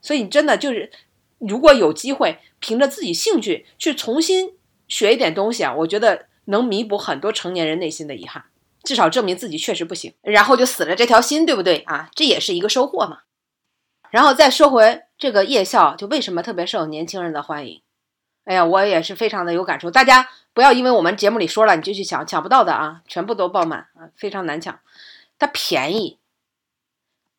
所以你真的就是，如果有机会凭着自己兴趣去重新学一点东西啊，我觉得能弥补很多成年人内心的遗憾，至少证明自己确实不行，然后就死了这条心，对不对啊？这也是一个收获嘛。然后再说回这个夜校，就为什么特别受年轻人的欢迎？哎呀，我也是非常的有感触。大家不要因为我们节目里说了你就去抢，抢不到的啊，全部都爆满啊，非常难抢。它便宜，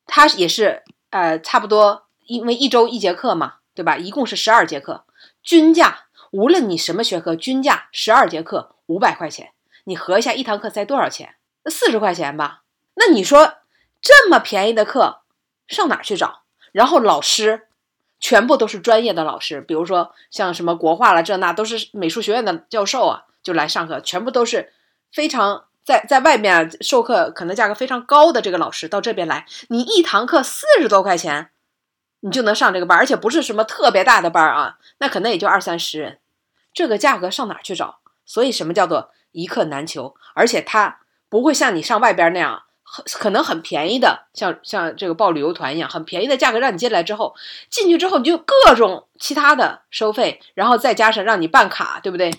它也是呃差不多，因为一周一节课嘛，对吧？一共是十二节课，均价无论你什么学科，均价十二节课五百块钱，你合一下一堂课才多少钱？四十块钱吧。那你说这么便宜的课上哪去找？然后老师全部都是专业的老师，比如说像什么国画了这那都是美术学院的教授啊，就来上课，全部都是非常。在在外面授课可能价格非常高的这个老师到这边来，你一堂课四十多块钱，你就能上这个班，而且不是什么特别大的班啊，那可能也就二三十人，这个价格上哪去找？所以什么叫做一课难求？而且他不会像你上外边那样，很可能很便宜的，像像这个报旅游团一样，很便宜的价格让你进来之后，进去之后你就各种其他的收费，然后再加上让你办卡，对不对？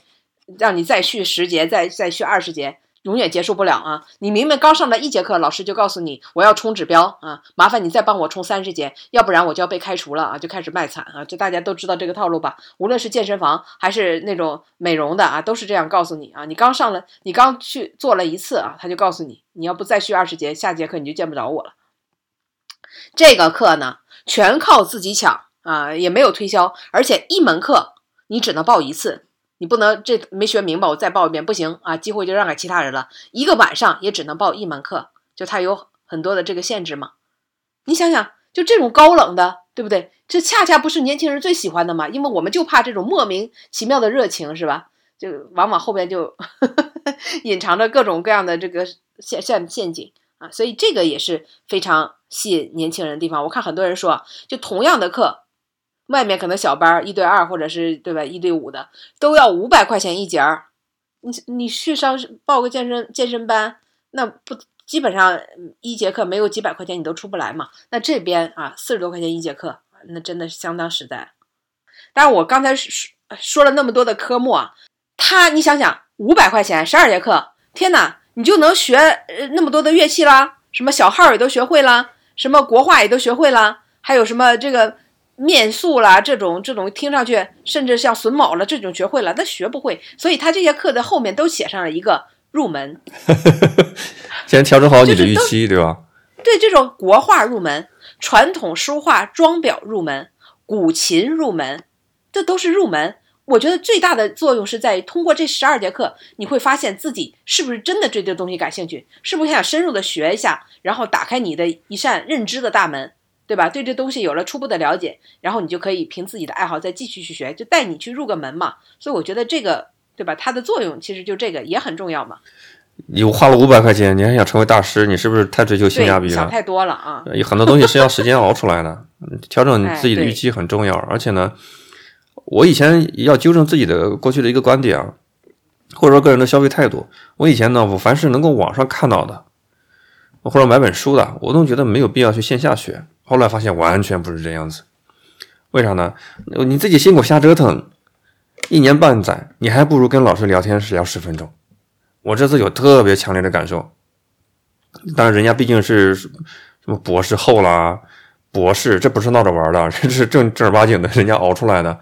让你再续十节，再再续二十节。永远结束不了啊！你明明刚上了一节课，老师就告诉你我要冲指标啊，麻烦你再帮我冲三十节，要不然我就要被开除了啊！就开始卖惨啊！就大家都知道这个套路吧？无论是健身房还是那种美容的啊，都是这样告诉你啊！你刚上了，你刚去做了一次啊，他就告诉你，你要不再续二十节，下节课你就见不着我了。这个课呢，全靠自己抢啊，也没有推销，而且一门课你只能报一次。你不能这没学明白，我再报一遍不行啊！机会就让给其他人了。一个晚上也只能报一门课，就它有很多的这个限制嘛。你想想，就这种高冷的，对不对？这恰恰不是年轻人最喜欢的嘛。因为我们就怕这种莫名其妙的热情，是吧？就往往后边就 隐藏着各种各样的这个陷陷陷阱啊。所以这个也是非常吸引年轻人的地方。我看很多人说，就同样的课。外面可能小班一对二或者是对吧一对五的都要五百块钱一节儿。你你去上报个健身健身班，那不基本上一节课没有几百块钱你都出不来嘛？那这边啊四十多块钱一节课，那真的是相当实在。但是我刚才说说了那么多的科目啊，他你想想五百块钱十二节课，天哪，你就能学那么多的乐器啦，什么小号也都学会啦，什么国画也都学会啦，还有什么这个。面塑啦，这种这种听上去，甚至像榫卯了这种学会了，那学不会。所以他这些课的后面都写上了一个入门，先调整好你的预期，对吧？对，这种国画入门、传统书画装裱入门、古琴入门，这都是入门。我觉得最大的作用是在于通过这十二节课，你会发现自己是不是真的对这东西感兴趣，是不是想深入的学一下，然后打开你的一扇认知的大门。对吧？对这东西有了初步的了解，然后你就可以凭自己的爱好再继续去学，就带你去入个门嘛。所以我觉得这个，对吧？它的作用其实就这个也很重要嘛。你花了五百块钱，你还想成为大师，你是不是太追求性价比了？想太多了啊！有很多东西是要时间熬出来的，调整你自己的预期很重要。而且呢，我以前要纠正自己的过去的一个观点啊，或者说个人的消费态度。我以前呢，我凡是能够网上看到的，或者买本书的，我都觉得没有必要去线下学。后来发现完全不是这样子，为啥呢？你自己辛苦瞎折腾一年半载，你还不如跟老师聊天时聊十分钟。我这次有特别强烈的感受，当然人家毕竟是什么博士后啦，博士，这不是闹着玩的，这是正正儿八经的，人家熬出来的，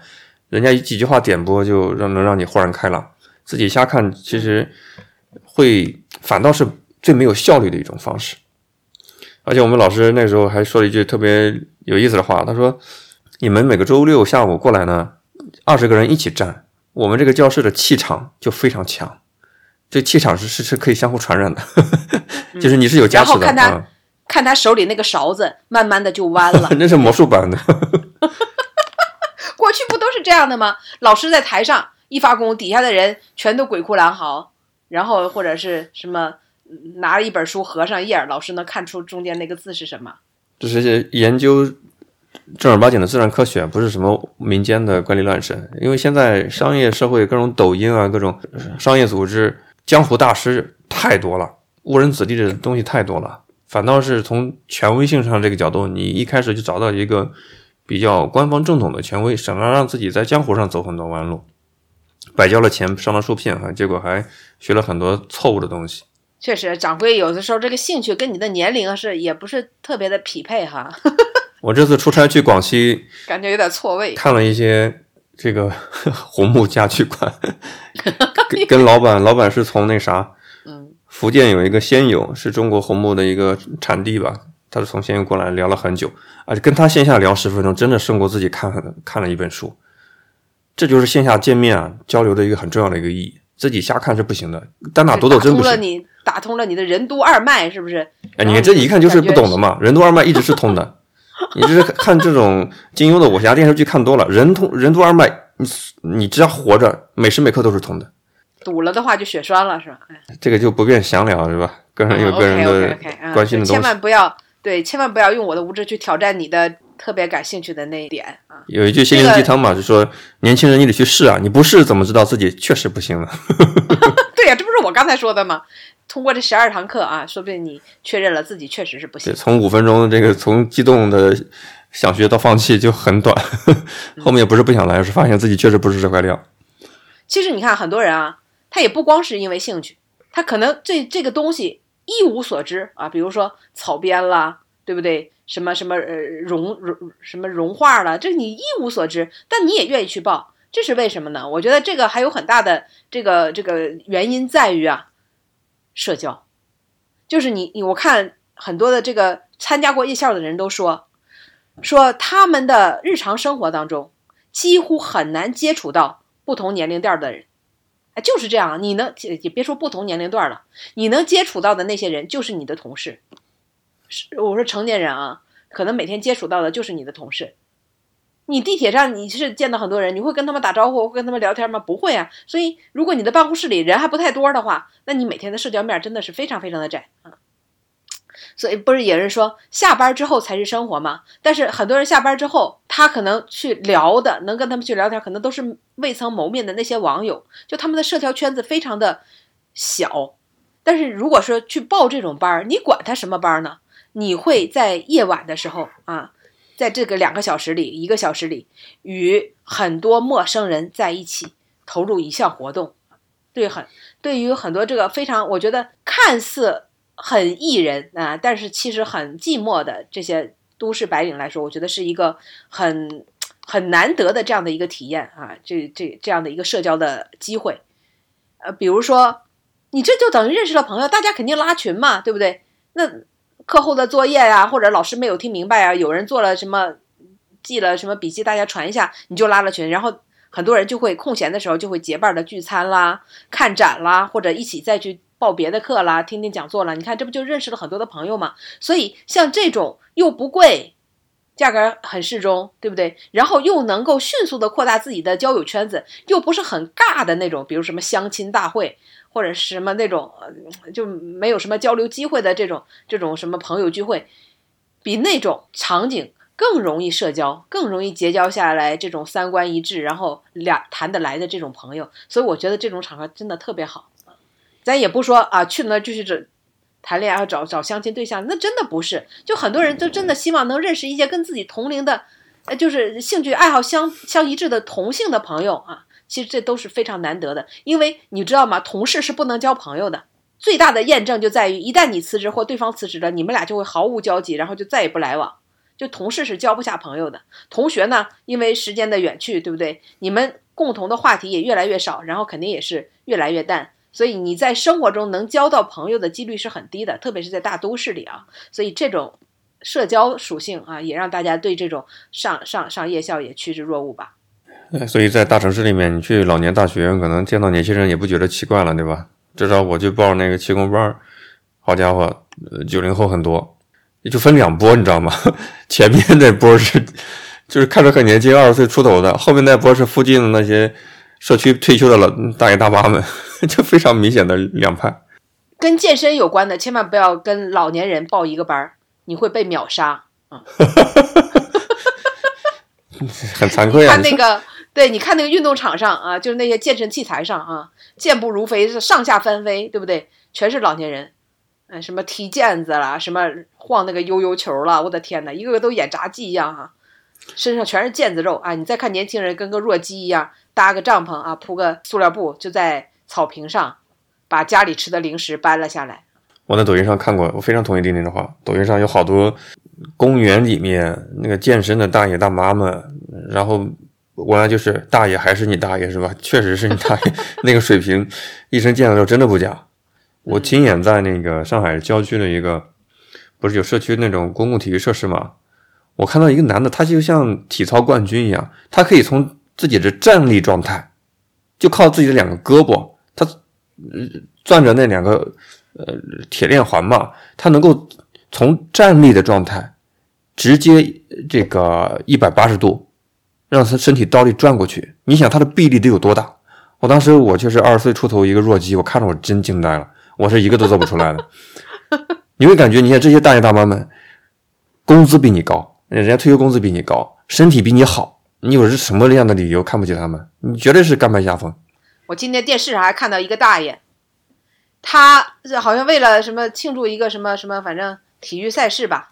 人家几句话点拨就让能让你豁然开朗。自己瞎看其实会反倒是最没有效率的一种方式。而且我们老师那时候还说了一句特别有意思的话，他说：“你们每个周六下午过来呢，二十个人一起站，我们这个教室的气场就非常强，这气场是是是可以相互传染的，就是你是有加持的。”然后看他看他手里那个勺子，慢慢的就弯了，那是魔术版的。过去不都是这样的吗？老师在台上一发功，底下的人全都鬼哭狼嚎，然后或者是什么。拿了一本书，合上页，老师能看出中间那个字是什么？这是研究正儿八经的自然科学，不是什么民间的怪力乱神。因为现在商业社会各种抖音啊，各种商业组织、江湖大师太多了，误人子弟的东西太多了。反倒是从权威性上这个角度，你一开始就找到一个比较官方正统的权威，省得让自己在江湖上走很多弯路，白交了钱，上了树片啊，结果还学了很多错误的东西。确实，掌柜有的时候这个兴趣跟你的年龄是也不是特别的匹配哈。我这次出差去广西，感觉有点错位。看了一些这个 红木家具馆，跟跟老板，老板是从那啥，嗯，福建有一个仙友，是中国红木的一个产地吧，他是从仙游过来聊了很久，而且跟他线下聊十分钟，真的胜过自己看看了一本书。这就是线下见面啊交流的一个很重要的一个意义。自己瞎看是不行的，单打独斗真不行。打通了你的任督二脉，是不是？哎，你看这一看就是不懂的嘛。任督二脉一直是通的，你这是看这种金庸的武侠电视剧看多了，任通任督二脉，你你只要活着，每时每刻都是通的。堵了的话就血栓了，是吧？这个就不便详聊，是吧？个人有个人的关心的东西。千万不要对，千万不要用我的无知去挑战你的特别感兴趣的那一点啊。有一句心灵鸡汤嘛，就说年轻人你得去试啊，你不试怎么知道自己确实不行了？对呀，这不是我刚才说的吗？通过这十二堂课啊，说不定你确认了自己确实是不行。从五分钟这个从激动的想学到放弃就很短，后面也不是不想来，而是发现自己确实不是这块料。其实你看，很多人啊，他也不光是因为兴趣，他可能对这个东西一无所知啊。比如说草编啦，对不对？什么什么呃融融什么融化了，这你一无所知，但你也愿意去报，这是为什么呢？我觉得这个还有很大的这个这个原因在于啊。社交，就是你你我看很多的这个参加过夜校的人都说，说他们的日常生活当中几乎很难接触到不同年龄段的人，哎，就是这样。你能也别说不同年龄段了，你能接触到的那些人就是你的同事。是我说成年人啊，可能每天接触到的就是你的同事。你地铁上你是见到很多人，你会跟他们打招呼，会跟他们聊天吗？不会啊。所以，如果你的办公室里人还不太多的话，那你每天的社交面真的是非常非常的窄啊。所以不是有人说下班之后才是生活吗？但是很多人下班之后，他可能去聊的，能跟他们去聊天，可能都是未曾谋面的那些网友，就他们的社交圈子非常的小。但是如果说去报这种班儿，你管他什么班呢？你会在夜晚的时候啊，在这个两个小时里、一个小时里，与很多陌生人在一起投入一项活动，对很对于很多这个非常，我觉得看似很艺人啊，但是其实很寂寞的这些都市白领来说，我觉得是一个很很难得的这样的一个体验啊，这这这样的一个社交的机会，呃，比如说。你这就等于认识了朋友，大家肯定拉群嘛，对不对？那课后的作业呀，或者老师没有听明白啊，有人做了什么，记了什么笔记，大家传一下，你就拉了群，然后很多人就会空闲的时候就会结伴的聚餐啦、看展啦，或者一起再去报别的课啦、听听讲座啦。你看，这不就认识了很多的朋友吗？所以像这种又不贵。价格很适中，对不对？然后又能够迅速的扩大自己的交友圈子，又不是很尬的那种，比如什么相亲大会，或者是什么那种就没有什么交流机会的这种这种什么朋友聚会，比那种场景更容易社交，更容易结交下来这种三观一致，然后俩谈得来的这种朋友。所以我觉得这种场合真的特别好。咱也不说啊，去那就是这。谈恋爱找找相亲对象，那真的不是，就很多人都真的希望能认识一些跟自己同龄的，呃，就是兴趣爱好相相一致的同性的朋友啊。其实这都是非常难得的，因为你知道吗？同事是不能交朋友的。最大的验证就在于，一旦你辞职或对方辞职了，你们俩就会毫无交集，然后就再也不来往。就同事是交不下朋友的。同学呢，因为时间的远去，对不对？你们共同的话题也越来越少，然后肯定也是越来越淡。所以你在生活中能交到朋友的几率是很低的，特别是在大都市里啊。所以这种社交属性啊，也让大家对这种上上上夜校也趋之若鹜吧。所以在大城市里面，你去老年大学，可能见到年轻人也不觉得奇怪了，对吧？至少我去报那个气功班，好家伙，九零后很多，就分两波，你知道吗？前面那波是就是看着很年轻，二十岁出头的，后面那波是附近的那些。社区退休的老大爷大妈们，就非常明显的两派。跟健身有关的，千万不要跟老年人报一个班儿，你会被秒杀啊！很惭愧啊！看那个，对，你看那个运动场上啊，就是那些健身器材上啊，健步如飞，是上下翻飞，对不对？全是老年人，嗯，什么踢毽子啦，什么晃那个悠悠球啦，我的天哪，一个个都演杂技一样哈，身上全是腱子肉啊！你再看年轻人，跟个弱鸡一样。搭个帐篷啊，铺个塑料布，就在草坪上，把家里吃的零食搬了下来。我在抖音上看过，我非常同意丁丁的话。抖音上有好多公园里面那个健身的大爷大妈们，然后我来就是大爷还是你大爷是吧？确实是你大爷 那个水平，一身腱子肉真的不假。我亲眼在那个上海郊区的一个，不是有社区那种公共体育设施吗？我看到一个男的，他就像体操冠军一样，他可以从。自己的站立状态，就靠自己的两个胳膊，他攥着那两个呃铁链环嘛，他能够从站立的状态直接这个一百八十度，让他身体倒立转过去。你想他的臂力得有多大？我当时我就是二十岁出头一个弱鸡，我看着我真惊呆了，我是一个都做不出来的。你会感觉，你看这些大爷大妈们，工资比你高，人家退休工资比你高，身体比你好。你有是什么样的理由看不起他们？你绝对是甘拜下风。我今天电视上还看到一个大爷，他好像为了什么庆祝一个什么什么，反正体育赛事吧，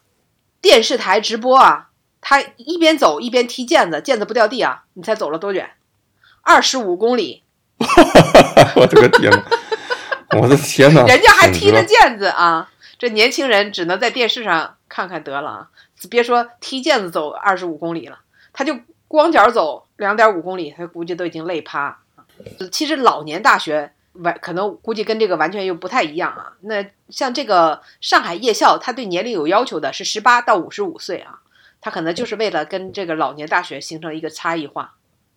电视台直播啊，他一边走一边踢毽子，毽子不掉地啊。你猜走了多远？二十五公里。我的个天呐！我的天呐！人家还踢着毽子啊！这年轻人只能在电视上看看得了啊！别说踢毽子走二十五公里了，他就。光脚走两点五公里，他估计都已经累趴。其实老年大学完可能估计跟这个完全又不太一样啊。那像这个上海夜校，他对年龄有要求的是十八到五十五岁啊，他可能就是为了跟这个老年大学形成一个差异化，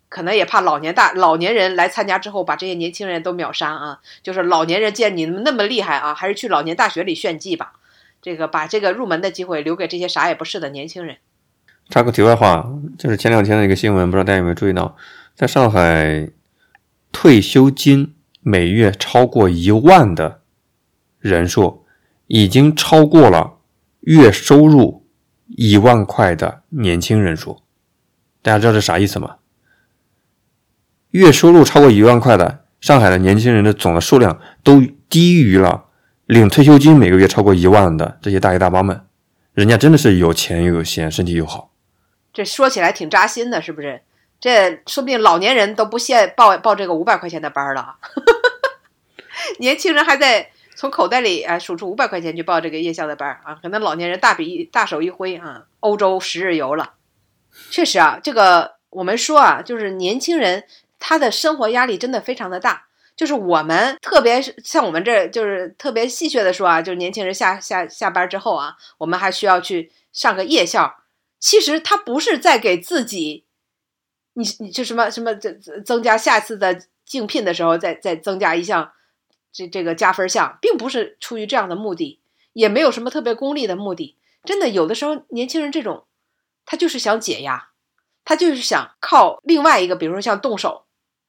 可能也怕老年大老年人来参加之后把这些年轻人都秒杀啊。就是老年人见你们那么厉害啊，还是去老年大学里炫技吧。这个把这个入门的机会留给这些啥也不是的年轻人。插个题外话，就是前两天的一个新闻，不知道大家有没有注意到，在上海，退休金每月超过一万的人数，已经超过了月收入一万块的年轻人数。大家知道这啥意思吗？月收入超过一万块的上海的年轻人的总的数量都低于了领退休金每个月超过一万的这些大爷大妈们，人家真的是有钱又有闲，身体又好。这说起来挺扎心的，是不是？这说不定老年人都不屑报报这个五百块钱的班了，年轻人还在从口袋里啊数出五百块钱去报这个夜校的班啊，可能老年人大笔一大手一挥啊，欧洲十日游了。确实啊，这个我们说啊，就是年轻人他的生活压力真的非常的大。就是我们特别是像我们这就是特别戏谑的说啊，就是年轻人下下下班之后啊，我们还需要去上个夜校。其实他不是在给自己，你你就什么什么增增加下次的竞聘的时候再再增加一项这这个加分项，并不是出于这样的目的，也没有什么特别功利的目的。真的有的时候年轻人这种，他就是想解压，他就是想靠另外一个，比如说像动手，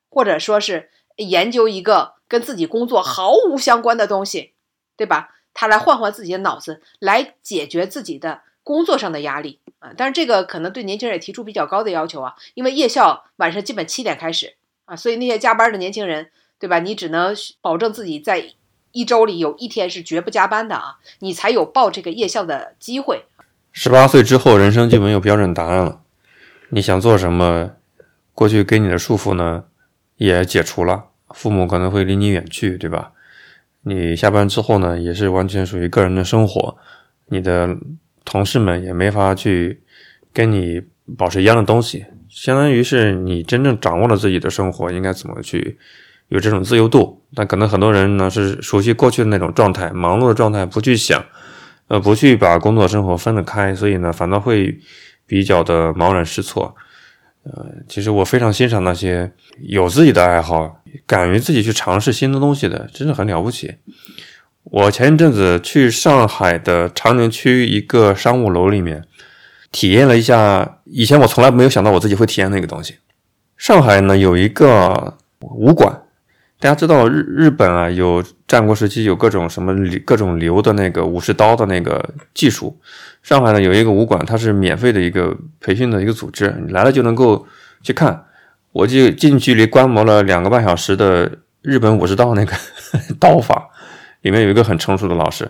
或者说是。研究一个跟自己工作毫无相关的东西，对吧？他来换换自己的脑子，来解决自己的工作上的压力啊。但是这个可能对年轻人也提出比较高的要求啊，因为夜校晚上基本七点开始啊，所以那些加班的年轻人，对吧？你只能保证自己在一周里有一天是绝不加班的啊，你才有报这个夜校的机会。十八岁之后，人生就没有标准答案了。你想做什么？过去给你的束缚呢？也解除了，父母可能会离你远去，对吧？你下班之后呢，也是完全属于个人的生活，你的同事们也没法去跟你保持一样的东西，相当于是你真正掌握了自己的生活应该怎么去有这种自由度。但可能很多人呢是熟悉过去的那种状态，忙碌的状态，不去想，呃，不去把工作生活分得开，所以呢，反倒会比较的茫然失措。呃，其实我非常欣赏那些有自己的爱好、敢于自己去尝试新的东西的，真的很了不起。我前一阵子去上海的长宁区一个商务楼里面，体验了一下以前我从来没有想到我自己会体验那个东西。上海呢有一个武馆。大家知道日日本啊，有战国时期有各种什么各种流的那个武士刀的那个技术。上海呢有一个武馆，它是免费的一个培训的一个组织，你来了就能够去看。我就近距离观摩了两个半小时的日本武士刀那个 刀法，里面有一个很成熟的老师。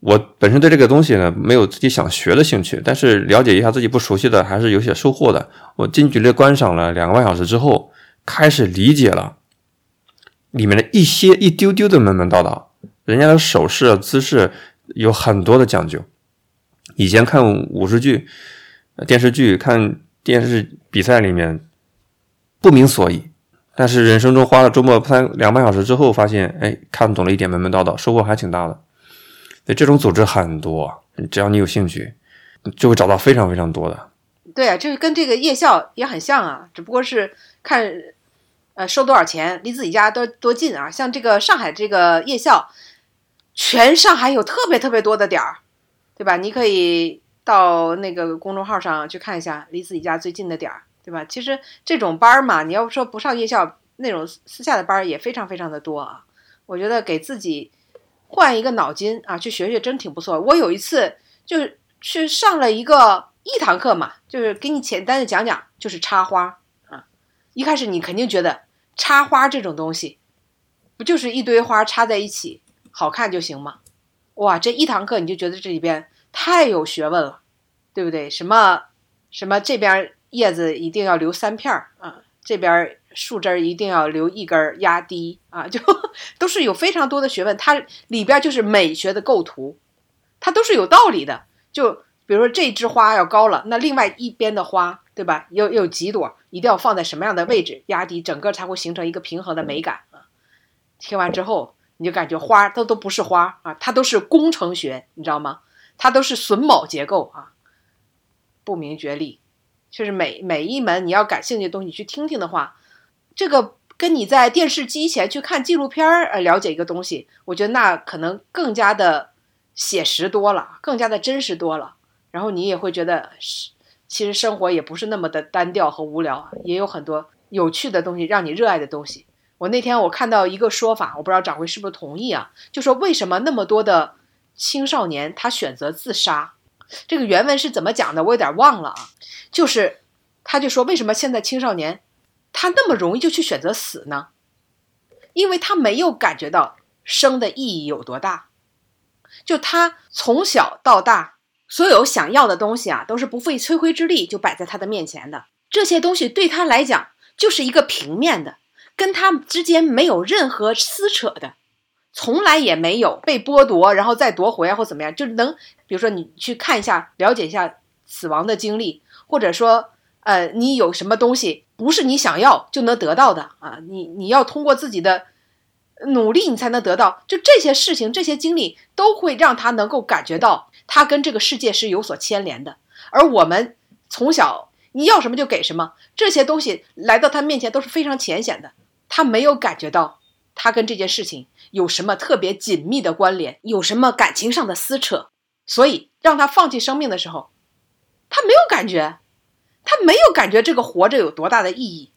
我本身对这个东西呢没有自己想学的兴趣，但是了解一下自己不熟悉的还是有些收获的。我近距离观赏了两个半小时之后，开始理解了。里面的一些一丢丢的门门道道，人家的手势姿势有很多的讲究。以前看武术剧、电视剧、看电视比赛里面不明所以，但是人生中花了周末三两半小时之后，发现哎，看懂了一点门门道道，收获还挺大的。所以这种组织很多，只要你有兴趣，就会找到非常非常多的。对啊，就是跟这个夜校也很像啊，只不过是看。收多少钱？离自己家多多近啊？像这个上海这个夜校，全上海有特别特别多的点儿，对吧？你可以到那个公众号上去看一下离自己家最近的点儿，对吧？其实这种班儿嘛，你要说不上夜校，那种私下的班儿也非常非常的多啊。我觉得给自己换一个脑筋啊，去学学真挺不错。我有一次就是去上了一个一堂课嘛，就是给你简单的讲讲，就是插花啊。一开始你肯定觉得插花这种东西，不就是一堆花插在一起好看就行吗？哇，这一堂课你就觉得这里边太有学问了，对不对？什么什么这边叶子一定要留三片儿啊，这边树枝一定要留一根压低啊，就都是有非常多的学问。它里边就是美学的构图，它都是有道理的。就比如说这枝花要高了，那另外一边的花。对吧？有有几朵，一定要放在什么样的位置压低，整个才会形成一个平衡的美感啊！听完之后，你就感觉花都都不是花啊，它都是工程学，你知道吗？它都是榫卯结构啊，不明觉厉。就是每每一门你要感兴趣的东西你去听听的话，这个跟你在电视机前去看纪录片儿呃了解一个东西，我觉得那可能更加的写实多了，更加的真实多了。然后你也会觉得是。其实生活也不是那么的单调和无聊，也有很多有趣的东西，让你热爱的东西。我那天我看到一个说法，我不知道掌柜是不是同意啊？就说为什么那么多的青少年他选择自杀。这个原文是怎么讲的？我有点忘了啊。就是他就说，为什么现在青少年他那么容易就去选择死呢？因为他没有感觉到生的意义有多大。就他从小到大，所有想要的东西啊，都是不费吹灰之力就摆在他的面前的。这些东西对他来讲就是一个平面的，跟他之间没有任何撕扯的。从来也没有被剥夺，然后再夺回啊，或怎么样，就能，比如说你去看一下，了解一下死亡的经历，或者说，呃，你有什么东西不是你想要就能得到的啊？你你要通过自己的努力，你才能得到。就这些事情，这些经历都会让他能够感觉到，他跟这个世界是有所牵连的。而我们从小你要什么就给什么，这些东西来到他面前都是非常浅显的，他没有感觉到。他跟这件事情有什么特别紧密的关联？有什么感情上的撕扯？所以让他放弃生命的时候，他没有感觉，他没有感觉这个活着有多大的意义，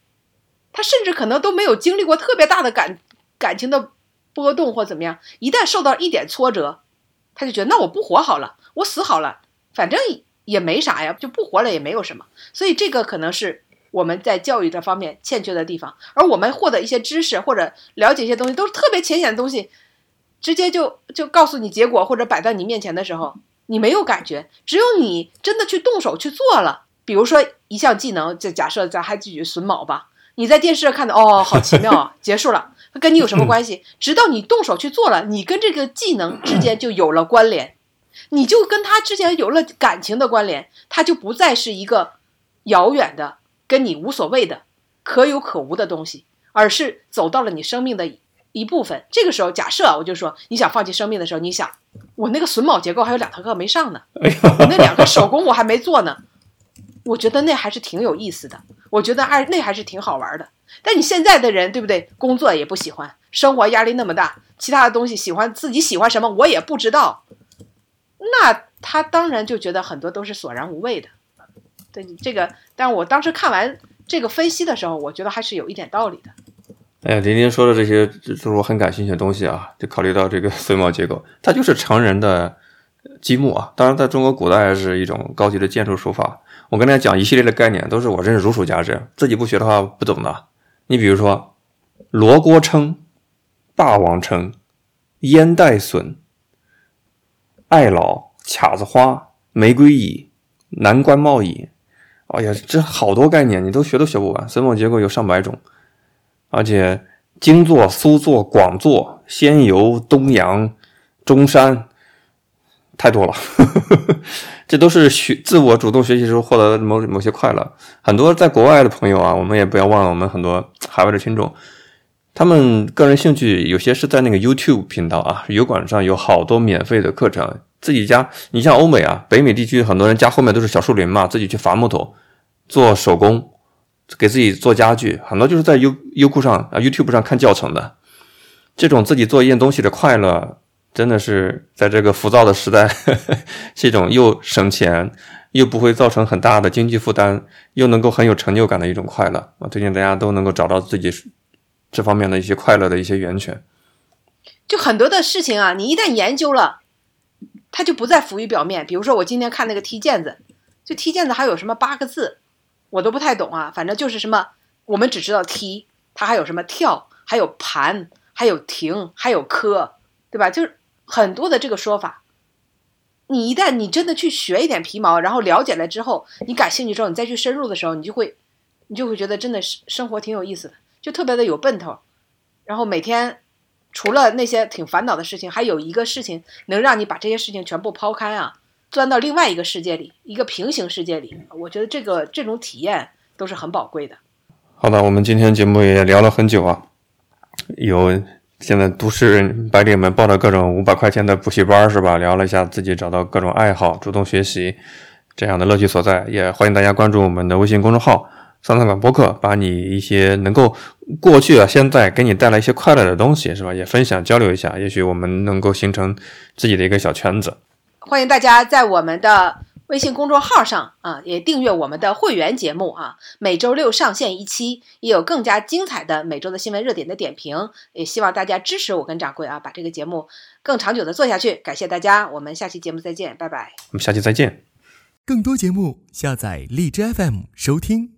他甚至可能都没有经历过特别大的感感情的波动或怎么样。一旦受到一点挫折，他就觉得那我不活好了，我死好了，反正也没啥呀，就不活了也没有什么。所以这个可能是。我们在教育这方面欠缺的地方，而我们获得一些知识或者了解一些东西，都是特别浅显的东西，直接就就告诉你结果或者摆在你面前的时候，你没有感觉。只有你真的去动手去做了，比如说一项技能，就假设咱还继续榫卯吧，你在电视上看的，哦，好奇妙啊，结束了，它跟你有什么关系？直到你动手去做了，你跟这个技能之间就有了关联，你就跟他之间有了感情的关联，它就不再是一个遥远的。跟你无所谓的、可有可无的东西，而是走到了你生命的一部分。这个时候，假设我就说你想放弃生命的时候，你想我那个榫卯结构还有两堂课没上呢，我那两个手工我还没做呢。我觉得那还是挺有意思的，我觉得还那还是挺好玩的。但你现在的人对不对？工作也不喜欢，生活压力那么大，其他的东西喜欢自己喜欢什么我也不知道，那他当然就觉得很多都是索然无味的。对你这个，但我当时看完这个分析的时候，我觉得还是有一点道理的。哎呀，林林说的这些，就是我很感兴趣的东西啊。就考虑到这个 榫卯结构，它就是成人的积木啊。当然，在中国古代是一种高级的建筑手法。我跟大家讲一系列的概念，都是我真是如数家珍，自己不学的话不懂的。你比如说，罗锅称、霸王称、烟袋笋、艾老、卡子花、玫瑰椅、南关贸椅。哎呀，这好多概念，你都学都学不完。榫卯结构有上百种，而且精作、苏作、广作、仙游、东阳、中山，太多了。这都是学自我主动学习时候获得的某某些快乐。很多在国外的朋友啊，我们也不要忘了，我们很多海外的听众，他们个人兴趣有些是在那个 YouTube 频道啊，油管上有好多免费的课程。自己家，你像欧美啊，北美地区很多人家后面都是小树林嘛，自己去伐木头，做手工，给自己做家具，很多就是在优优酷上啊 YouTube 上看教程的。这种自己做一件东西的快乐，真的是在这个浮躁的时代，呵 呵是一种又省钱又不会造成很大的经济负担，又能够很有成就感的一种快乐。我推荐大家都能够找到自己这方面的一些快乐的一些源泉。就很多的事情啊，你一旦研究了。它就不再浮于表面。比如说，我今天看那个踢毽子，就踢毽子还有什么八个字，我都不太懂啊。反正就是什么，我们只知道踢，它还有什么跳，还有盘，还有停，还有磕，对吧？就是很多的这个说法。你一旦你真的去学一点皮毛，然后了解了之后，你感兴趣之后，你再去深入的时候，你就会，你就会觉得真的是生活挺有意思的，就特别的有奔头。然后每天。除了那些挺烦恼的事情，还有一个事情能让你把这些事情全部抛开啊，钻到另外一个世界里，一个平行世界里。我觉得这个这种体验都是很宝贵的。好的，我们今天节目也聊了很久啊，有现在都市白领们报的各种五百块钱的补习班是吧？聊了一下自己找到各种爱好，主动学习这样的乐趣所在，也欢迎大家关注我们的微信公众号。三三馆播客，把你一些能够过去啊、现在给你带来一些快乐的东西，是吧？也分享交流一下，也许我们能够形成自己的一个小圈子。欢迎大家在我们的微信公众号上啊，也订阅我们的会员节目啊，每周六上线一期，也有更加精彩的每周的新闻热点的点评。也希望大家支持我跟掌柜啊，把这个节目更长久的做下去。感谢大家，我们下期节目再见，拜拜。我们下期再见。更多节目下载荔枝 FM 收听。